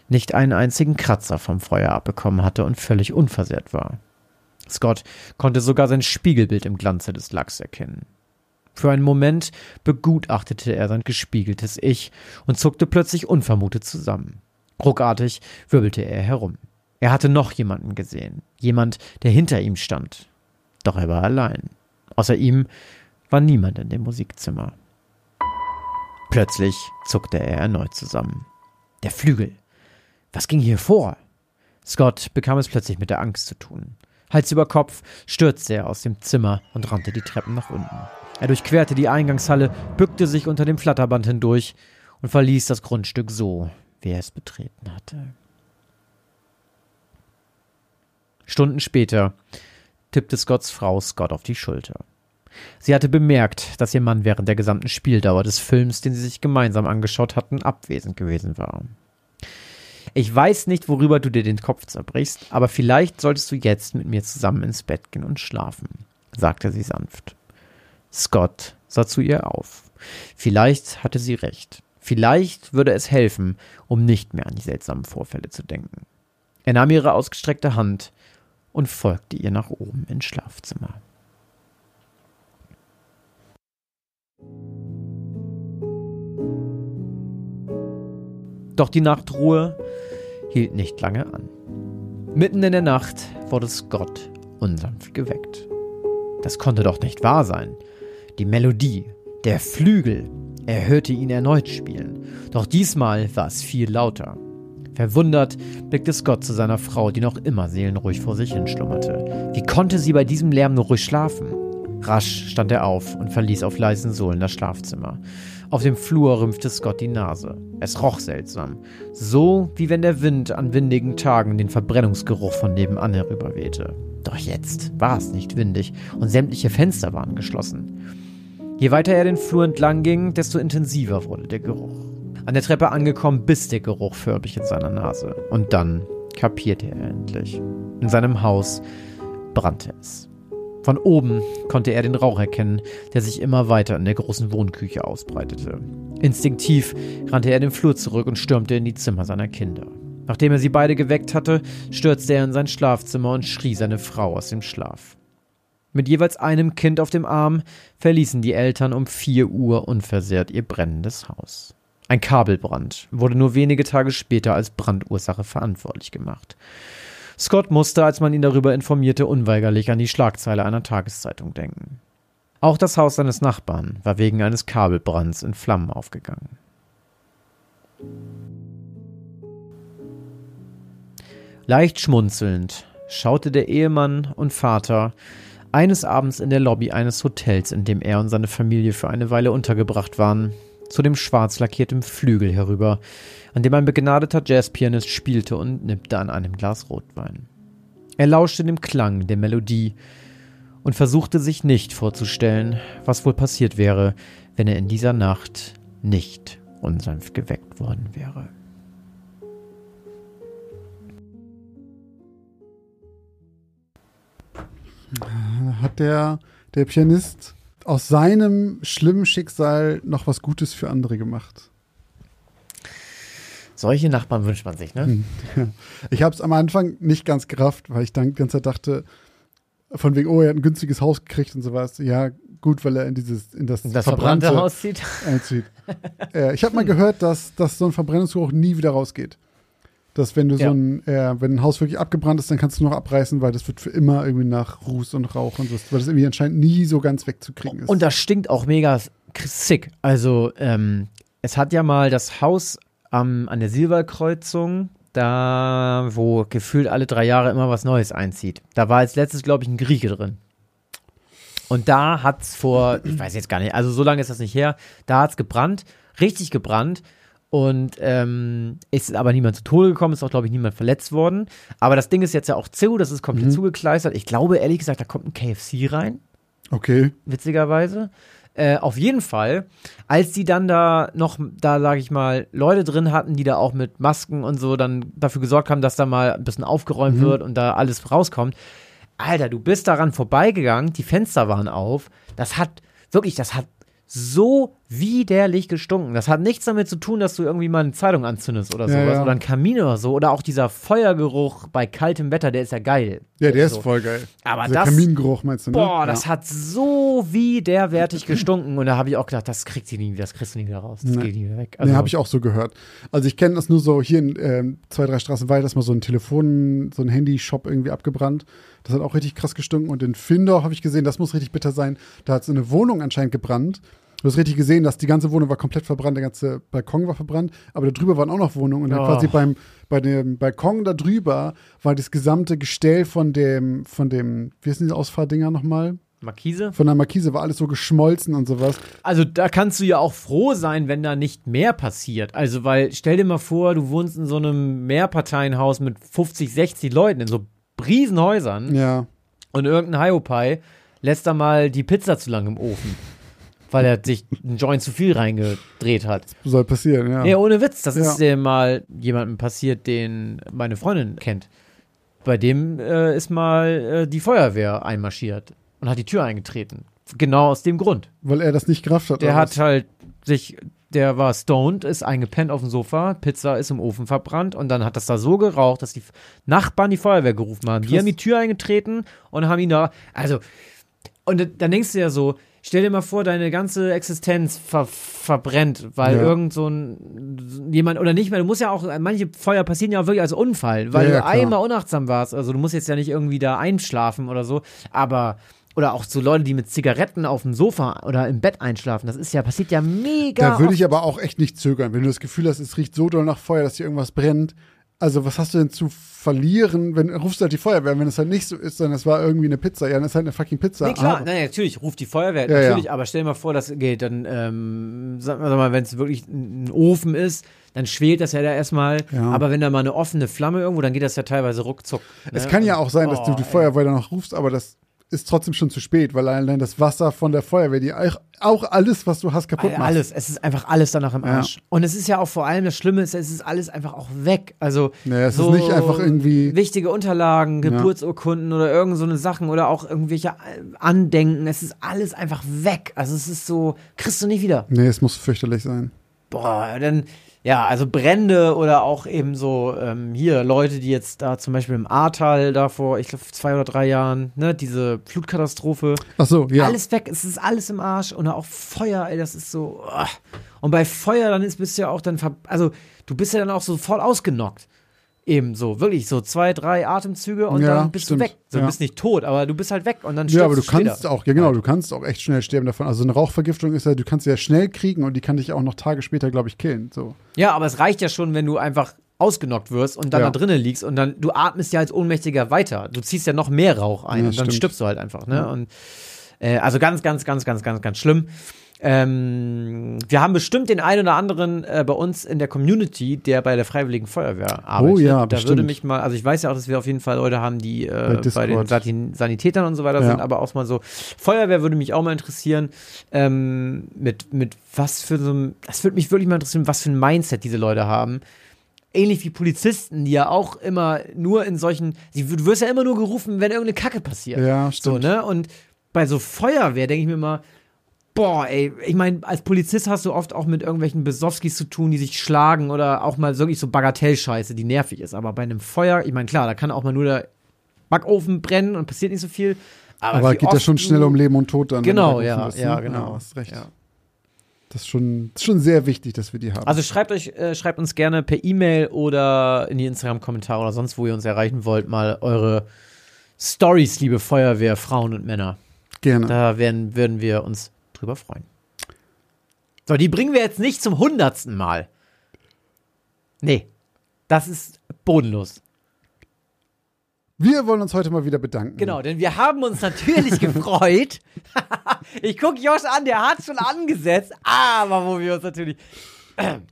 nicht einen einzigen Kratzer vom Feuer abbekommen hatte und völlig unversehrt war. Scott konnte sogar sein Spiegelbild im Glanze des Lacks erkennen. Für einen Moment begutachtete er sein gespiegeltes Ich und zuckte plötzlich unvermutet zusammen. Ruckartig wirbelte er herum. Er hatte noch jemanden gesehen. Jemand, der hinter ihm stand. Doch er war allein. Außer ihm war niemand in dem Musikzimmer. Plötzlich zuckte er erneut zusammen. Der Flügel. Was ging hier vor? Scott bekam es plötzlich mit der Angst zu tun. Hals über Kopf stürzte er aus dem Zimmer und rannte die Treppen nach unten. Er durchquerte die Eingangshalle, bückte sich unter dem Flatterband hindurch und verließ das Grundstück so, wie er es betreten hatte. Stunden später tippte Scotts Frau Scott auf die Schulter. Sie hatte bemerkt, dass ihr Mann während der gesamten Spieldauer des Films, den sie sich gemeinsam angeschaut hatten, abwesend gewesen war. Ich weiß nicht, worüber du dir den Kopf zerbrichst, aber vielleicht solltest du jetzt mit mir zusammen ins Bett gehen und schlafen, sagte sie sanft. Scott sah zu ihr auf. Vielleicht hatte sie recht. Vielleicht würde es helfen, um nicht mehr an die seltsamen Vorfälle zu denken. Er nahm ihre ausgestreckte Hand und folgte ihr nach oben ins Schlafzimmer. Doch die Nachtruhe hielt nicht lange an. Mitten in der Nacht wurde Scott unsanft geweckt. Das konnte doch nicht wahr sein. Die Melodie, der Flügel, er hörte ihn erneut spielen, doch diesmal war es viel lauter. Verwundert blickte Scott zu seiner Frau, die noch immer seelenruhig vor sich hinschlummerte. Wie konnte sie bei diesem Lärm nur ruhig schlafen? Rasch stand er auf und verließ auf leisen Sohlen das Schlafzimmer. Auf dem Flur rümpfte Scott die Nase. Es roch seltsam. So wie wenn der Wind an windigen Tagen den Verbrennungsgeruch von nebenan herüberwehte. Doch jetzt war es nicht windig und sämtliche Fenster waren geschlossen. Je weiter er den Flur entlang ging, desto intensiver wurde der Geruch. An der Treppe angekommen, biss der Geruch förmlich in seiner Nase. Und dann kapierte er endlich. In seinem Haus brannte es. Von oben konnte er den Rauch erkennen, der sich immer weiter in der großen Wohnküche ausbreitete. Instinktiv rannte er den Flur zurück und stürmte in die Zimmer seiner Kinder. Nachdem er sie beide geweckt hatte, stürzte er in sein Schlafzimmer und schrie seine Frau aus dem Schlaf. Mit jeweils einem Kind auf dem Arm verließen die Eltern um vier Uhr unversehrt ihr brennendes Haus. Ein Kabelbrand wurde nur wenige Tage später als Brandursache verantwortlich gemacht. Scott musste, als man ihn darüber informierte, unweigerlich an die Schlagzeile einer Tageszeitung denken. Auch das Haus seines Nachbarn war wegen eines Kabelbrands in Flammen aufgegangen. Leicht schmunzelnd schaute der Ehemann und Vater eines Abends in der Lobby eines Hotels, in dem er und seine Familie für eine Weile untergebracht waren, zu dem schwarz lackierten Flügel herüber, an dem ein begnadeter Jazzpianist spielte und nippte an einem Glas Rotwein. Er lauschte dem Klang der Melodie und versuchte sich nicht vorzustellen, was wohl passiert wäre, wenn er in dieser Nacht nicht unsanft geweckt worden wäre. Hat der, der Pianist aus seinem schlimmen Schicksal noch was Gutes für andere gemacht? Solche Nachbarn wünscht man sich, ne? Hm, ich habe es am Anfang nicht ganz gerafft, weil ich dann die ganze Zeit dachte, von wegen, oh, er hat ein günstiges Haus gekriegt und sowas. Ja, gut, weil er in dieses, in das, das verbrannte, verbrannte Haus zieht. Einzieht. äh, ich habe mal gehört, dass, dass so ein Verbrennungsgeruch nie wieder rausgeht. Dass wenn du Ja. so ein, äh, wenn ein Haus wirklich abgebrannt ist, dann kannst du noch abreißen, weil das wird für immer irgendwie nach Ruß und Rauch und so, weil das irgendwie anscheinend nie so ganz wegzukriegen ist. Und das stinkt auch mega sick. Also, ähm, es hat ja mal das Haus am, an der Silberkreuzung, da, wo gefühlt alle drei Jahre immer was Neues einzieht. Da war als letztes, glaube ich, ein Grieche drin. Und da hat's vor, ich weiß jetzt gar nicht, also so lange ist das nicht her, da hat's gebrannt, richtig gebrannt. Und ähm, ist aber niemand zu Tode gekommen, ist auch, glaube ich, niemand verletzt worden. Aber das Ding ist jetzt ja auch zu, das ist komplett zugekleistert. Ich glaube, ehrlich gesagt, da kommt ein KFC rein okay. witzigerweise. Äh, auf jeden Fall, als die dann da noch, da sage ich mal, Leute drin hatten, die da auch mit Masken und so dann dafür gesorgt haben, dass da mal ein bisschen aufgeräumt wird und da alles rauskommt. Alter, du bist daran vorbeigegangen, die Fenster waren auf. Das hat, wirklich, das hat so widerlich gestunken. Das hat nichts damit zu tun, dass du irgendwie mal eine Zeitung anzündest oder Ja, sowas ja. oder einen Kamin oder so. Oder auch dieser Feuergeruch bei kaltem Wetter, der ist ja geil. Ja, der ist so. voll geil. Aber Dieser das, Kamingeruch meinst du, ne? Boah, ja. das hat so widerwärtig gestunken. Und da habe ich auch gedacht, das kriegt sie nie wieder, das kriegst du nie wieder raus. Das Nee. geht nie wieder weg. nee, habe ich auch so gehört. Also ich kenne das nur so hier in ähm, zwei, drei Straßen weiter, ist mal so ein Telefon, so ein Handy-Shop irgendwie abgebrannt. Das hat auch richtig krass gestunken. Und in Findorf habe ich gesehen, das muss richtig bitter sein. Da hat so eine Wohnung anscheinend gebrannt. Du hast richtig gesehen, dass die ganze Wohnung war komplett verbrannt, der ganze Balkon war verbrannt, aber da drüber waren auch noch Wohnungen. Und dann Oh. quasi beim, bei dem Balkon da drüber war das gesamte Gestell von dem, von dem, wie heißen diese Ausfahrdinger nochmal? Markise? Von der Markise war alles so geschmolzen und sowas. Also da kannst du ja auch froh sein, wenn da nicht mehr passiert. Also, weil stell dir mal vor, du wohnst in so einem Mehrparteienhaus mit 50, 60 Leuten, in so Riesenhäusern Ja. und irgendein Hiopai lässt da mal die Pizza zu lange im Ofen. Weil er sich einen Joint zu viel reingedreht hat. Soll passieren, ja. Nee, ohne Witz. Das Ja. ist dir mal jemandem passiert, den meine Freundin kennt. Bei dem äh, ist mal äh, die Feuerwehr einmarschiert und hat die Tür eingetreten. Genau aus dem Grund. Weil er das nicht gerafft hat. Der hat was? halt sich, der war stoned, ist eingepennt auf dem Sofa, Pizza ist im Ofen verbrannt und dann hat das da so geraucht, dass die Nachbarn die Feuerwehr gerufen haben. Die Krass. haben die Tür eingetreten und haben ihn da, also, und dann denkst du ja so, stell dir mal vor, deine ganze Existenz ver verbrennt, weil Ja. irgend so ein, jemand, oder nicht mehr, du musst ja auch, manche Feuer passieren ja auch wirklich als Unfall, weil Ja, ja, du einmal unachtsam warst, also du musst jetzt ja nicht irgendwie da einschlafen oder so, aber oder auch so Leute, die mit Zigaretten auf dem Sofa oder im Bett einschlafen. Das ist ja, passiert ja mega. Da würde ich aber auch echt nicht zögern. Wenn du das Gefühl hast, es riecht so doll nach Feuer, dass hier irgendwas brennt. Also, was hast du denn zu verlieren, wenn rufst du halt die Feuerwehr, wenn es halt nicht so ist, dann es war irgendwie eine Pizza. Ja, dann ist halt eine fucking Pizza. Nee, klar, Aber- nein, natürlich, ruft die Feuerwehr, Ja, natürlich, ja. aber stell dir mal vor, das geht, dann, ähm, sag mal, wenn es wirklich ein Ofen ist, dann schwelt das ja da erstmal, Ja. aber wenn da mal eine offene Flamme irgendwo, dann geht das ja teilweise ruckzuck. Es ne? kann ja auch sein, dass du Oh, die ey. Feuerwehr dann noch rufst, aber das ist trotzdem schon zu spät, weil allein das Wasser von der Feuerwehr, die auch, alles, was du hast, kaputt macht. Alles, es ist einfach alles danach im Ja. Arsch. Und es ist ja auch vor allem das Schlimme, ist, es ist alles einfach auch weg. Also Naja, es ist so nicht einfach irgendwie- wichtige Unterlagen, Ja. Geburtsurkunden oder irgend so eine Sachen oder auch irgendwelche äh, Andenken. Es ist alles einfach weg. Also es ist so, kriegst du nicht wieder. Nee, es muss fürchterlich sein. Boah, dann, ja, also Brände oder auch eben so, ähm, hier, Leute, die jetzt da zum Beispiel im Ahrtal da vor, ich glaube, zwei oder drei Jahren, ne, diese Flutkatastrophe, Ach so, ja. alles weg, es ist alles im Arsch und auch Feuer, ey, das ist so, ah. und bei Feuer, dann ist, bist du ja auch dann, ver also, du bist ja dann auch so voll ausgenockt. Eben so, wirklich so zwei, drei Atemzüge und Ja, dann bist stimmt, du weg. So, ja. du bist nicht tot, aber du bist halt weg und dann Ja, aber du stirbst kannst später. auch, ja genau, du kannst auch echt schnell sterben davon. Also eine Rauchvergiftung ist ja, du kannst sie ja schnell kriegen und die kann dich auch noch Tage später, glaube ich, killen. So. Ja, aber es reicht ja schon, wenn du einfach ausgenockt wirst und dann Ja. da drinnen liegst und dann du atmest ja als Ohnmächtiger weiter. Du ziehst ja noch mehr Rauch ein Ja, und dann stimmt. stirbst du halt einfach, ne? Und äh, also ganz, ganz, ganz, ganz, ganz, ganz schlimm. Ähm, wir haben bestimmt den einen oder anderen äh, bei uns in der Community, der bei der Freiwilligen Feuerwehr arbeitet. Oh ja, da bestimmt. würde mich mal, also ich weiß ja auch, dass wir auf jeden Fall Leute haben, die äh, Bei bei, den Sanitätern und so weiter Ja. sind, aber auch mal so. Feuerwehr würde mich auch mal interessieren, ähm, mit, mit was für so einem, das würde mich wirklich mal interessieren, was für ein Mindset diese Leute haben. Ähnlich wie Polizisten, die ja auch immer nur in solchen, sie- du wirst ja immer nur gerufen, wenn irgendeine Kacke passiert. Ja, So, stimmt. ne? Und bei so Feuerwehr denke ich mir mal, boah, ey, ich meine, als Polizist hast du oft auch mit irgendwelchen Besowskis zu tun, die sich schlagen oder auch mal wirklich so Bagatellscheiße, die nervig ist. Aber bei einem Feuer, ich meine, klar, da kann auch mal nur der Backofen brennen und passiert nicht so viel. Aber, Aber geht ja schon schnell um Leben und Tod dann. Genau, ja, weggerufen wirst, ja, ne? genau. hast recht. Ja. Das ist schon, das ist schon sehr wichtig, dass wir die haben. Also schreibt euch, äh, schreibt uns gerne per E-Mail oder in die Instagram-Kommentare oder sonst, wo ihr uns erreichen wollt, mal eure Stories, liebe Feuerwehr, Frauen und Männer. Gerne. Da werden, würden wir uns drüber freuen. So, die bringen wir jetzt nicht zum hundertsten Mal. Nee, das ist bodenlos. Wir wollen uns heute mal wieder bedanken. Genau, denn wir haben uns natürlich gefreut. ich gucke Josh an, der hat schon angesetzt, aber wo wir uns natürlich.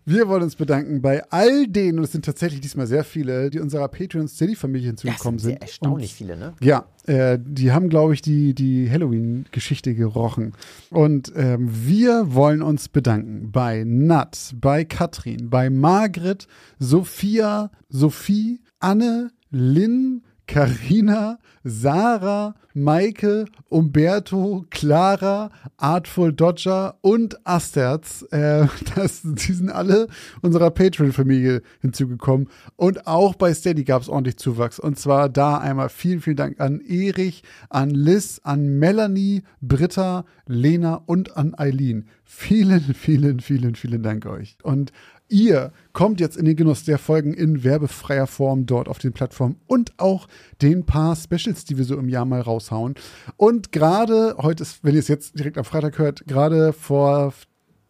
Wir wollen uns bedanken bei all denen, und es sind tatsächlich diesmal sehr viele, die unserer Patreon-Steady-Familie Das hinzugekommen sind sehr sind. erstaunlich viele, ne? Ja, äh, die haben, glaube ich, die, die Halloween-Geschichte gerochen. Und ähm, wir wollen uns bedanken bei Nat, bei Katrin, bei Margret, Sophia, Sophie, Anne, Lynn, Karina, Sarah, Maike, Umberto, Clara, Artful Dodger und Asterz. Äh, das, die sind alle unserer Patreon-Familie hinzugekommen. Und auch bei Steady gab es ordentlich Zuwachs. Und zwar da einmal vielen, vielen Dank an Erich, an Liz, an Melanie, Britta, Lena und an Eileen. Vielen, vielen, vielen, vielen Dank euch. Und Ihr kommt jetzt in den Genuss der Folgen in werbefreier Form dort auf den Plattformen und auch den paar Specials, die wir so im Jahr mal raushauen. Und gerade heute ist, wenn ihr es jetzt direkt am Freitag hört, gerade vor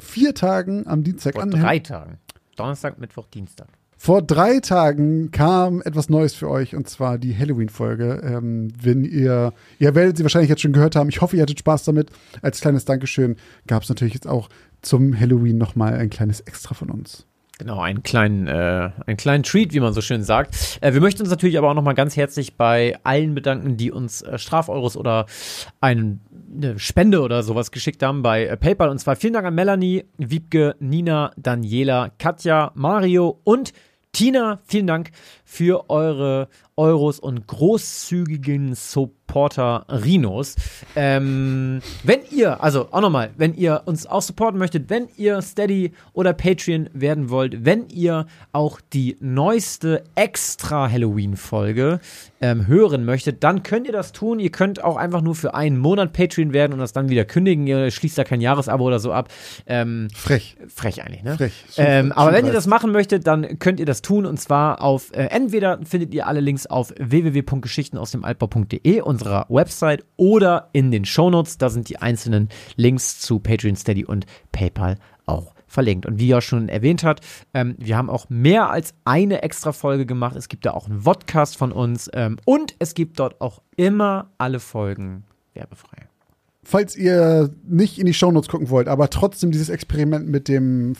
vier Tagen am Dienstag Vor an. drei Tagen. Donnerstag, Mittwoch, Dienstag. Vor drei Tagen kam etwas Neues für euch und zwar die Halloween-Folge. Ähm, wenn ihr, ihr werdet sie wahrscheinlich jetzt schon gehört haben. Ich hoffe, ihr hattet Spaß damit. Als kleines Dankeschön gab es natürlich jetzt auch zum Halloween nochmal ein kleines Extra von uns. Genau, einen kleinen, äh, einen kleinen Treat, wie man so schön sagt. Äh, wir möchten uns natürlich aber auch nochmal ganz herzlich bei allen bedanken, die uns äh, Strafeuros oder einen, eine Spende oder sowas geschickt haben bei äh, PayPal. Und zwar vielen Dank an Melanie, Wiebke, Nina, Daniela, Katja, Mario und Tina. Vielen Dank für eure Euros und großzügigen Supporter-Rinos. Ähm, wenn ihr, also auch nochmal, wenn ihr uns auch supporten möchtet, wenn ihr Steady oder Patreon werden wollt, wenn ihr auch die neueste extra Halloween-Folge ähm, hören möchtet, dann könnt ihr das tun. Ihr könnt auch einfach nur für einen Monat Patreon werden und das dann wieder kündigen. Ihr schließt da kein Jahresabo oder so ab. Ähm, Frech. frech eigentlich, ne? Frech. Schon- Ähm, aber wenn ihr das machen möchtet, dann könnt ihr das tun und zwar auf äh, entweder findet ihr alle Links auf www.geschichten aus dem Altbau.de, unserer Website, oder in den Shownotes. Da sind die einzelnen Links zu Patreon, Steady und PayPal auch verlinkt. Und wie er schon erwähnt hat, ähm, wir haben auch mehr als eine extra Folge gemacht. Es gibt da auch einen Vodcast von uns ähm, und es gibt dort auch immer alle Folgen werbefrei. Falls ihr nicht in die Shownotes gucken wollt, aber trotzdem dieses Experiment mit dem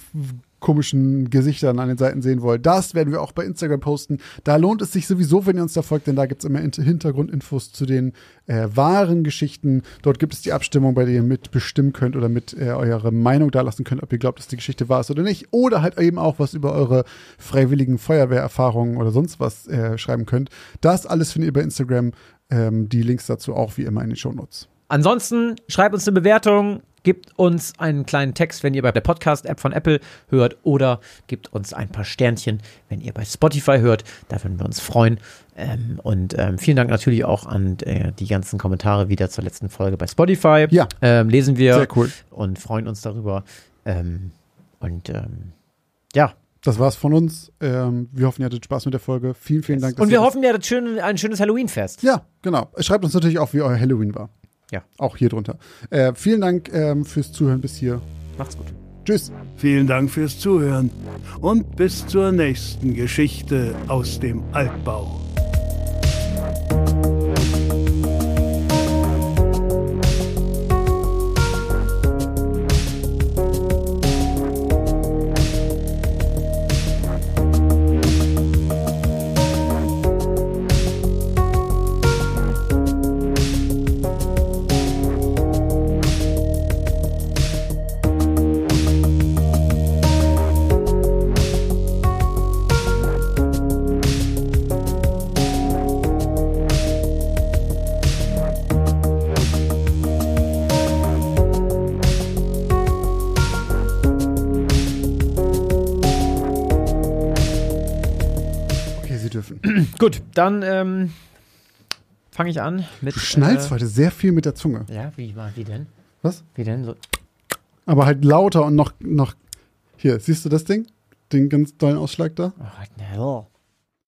komischen Gesichtern an den Seiten sehen wollt, das werden wir auch bei Instagram posten. Da lohnt es sich sowieso, wenn ihr uns da folgt, denn da gibt es immer Int- Hintergrundinfos zu den äh, wahren Geschichten. Dort gibt es die Abstimmung, bei der ihr mitbestimmen könnt oder mit äh, eure Meinung dalassen könnt, ob ihr glaubt, dass die Geschichte wahr ist oder nicht. Oder halt eben auch was über eure freiwilligen Feuerwehrerfahrungen oder sonst was äh, schreiben könnt. Das alles findet ihr bei Instagram. Ähm, die Links dazu auch wie immer in den Shownotes. Ansonsten schreibt uns eine Bewertung, gebt uns einen kleinen Text, wenn ihr bei der Podcast-App von Apple hört oder gebt uns ein paar Sternchen, wenn ihr bei Spotify hört. Da würden wir uns freuen. Ähm, und ähm, vielen Dank natürlich auch an äh, die ganzen Kommentare wieder zur letzten Folge bei Spotify. Ja. Ähm, lesen wir Sehr cool. und freuen uns darüber. Ähm, und ähm, ja, Das war's von uns. Ähm, wir hoffen, ihr hattet Spaß mit der Folge. Vielen, vielen Dank. und wir hoffen, ihr hattet schön, ein schönes Halloween-Fest. Ja, genau. Schreibt uns natürlich auch, wie euer Halloween war. Ja. Auch hier drunter. Äh, vielen Dank ähm, fürs Zuhören bis hier. Macht's gut. Tschüss. Vielen Dank fürs Zuhören und bis zur nächsten Geschichte aus dem Altbau. Gut, dann ähm, fange ich an mit. Du schnallst äh, heute sehr viel mit der Zunge. Ja, wie, wie denn? Was? Wie denn? So. Aber halt lauter und noch, noch. Hier, siehst du das Ding? Den ganz dollen Ausschlag da? Oh, what the hell?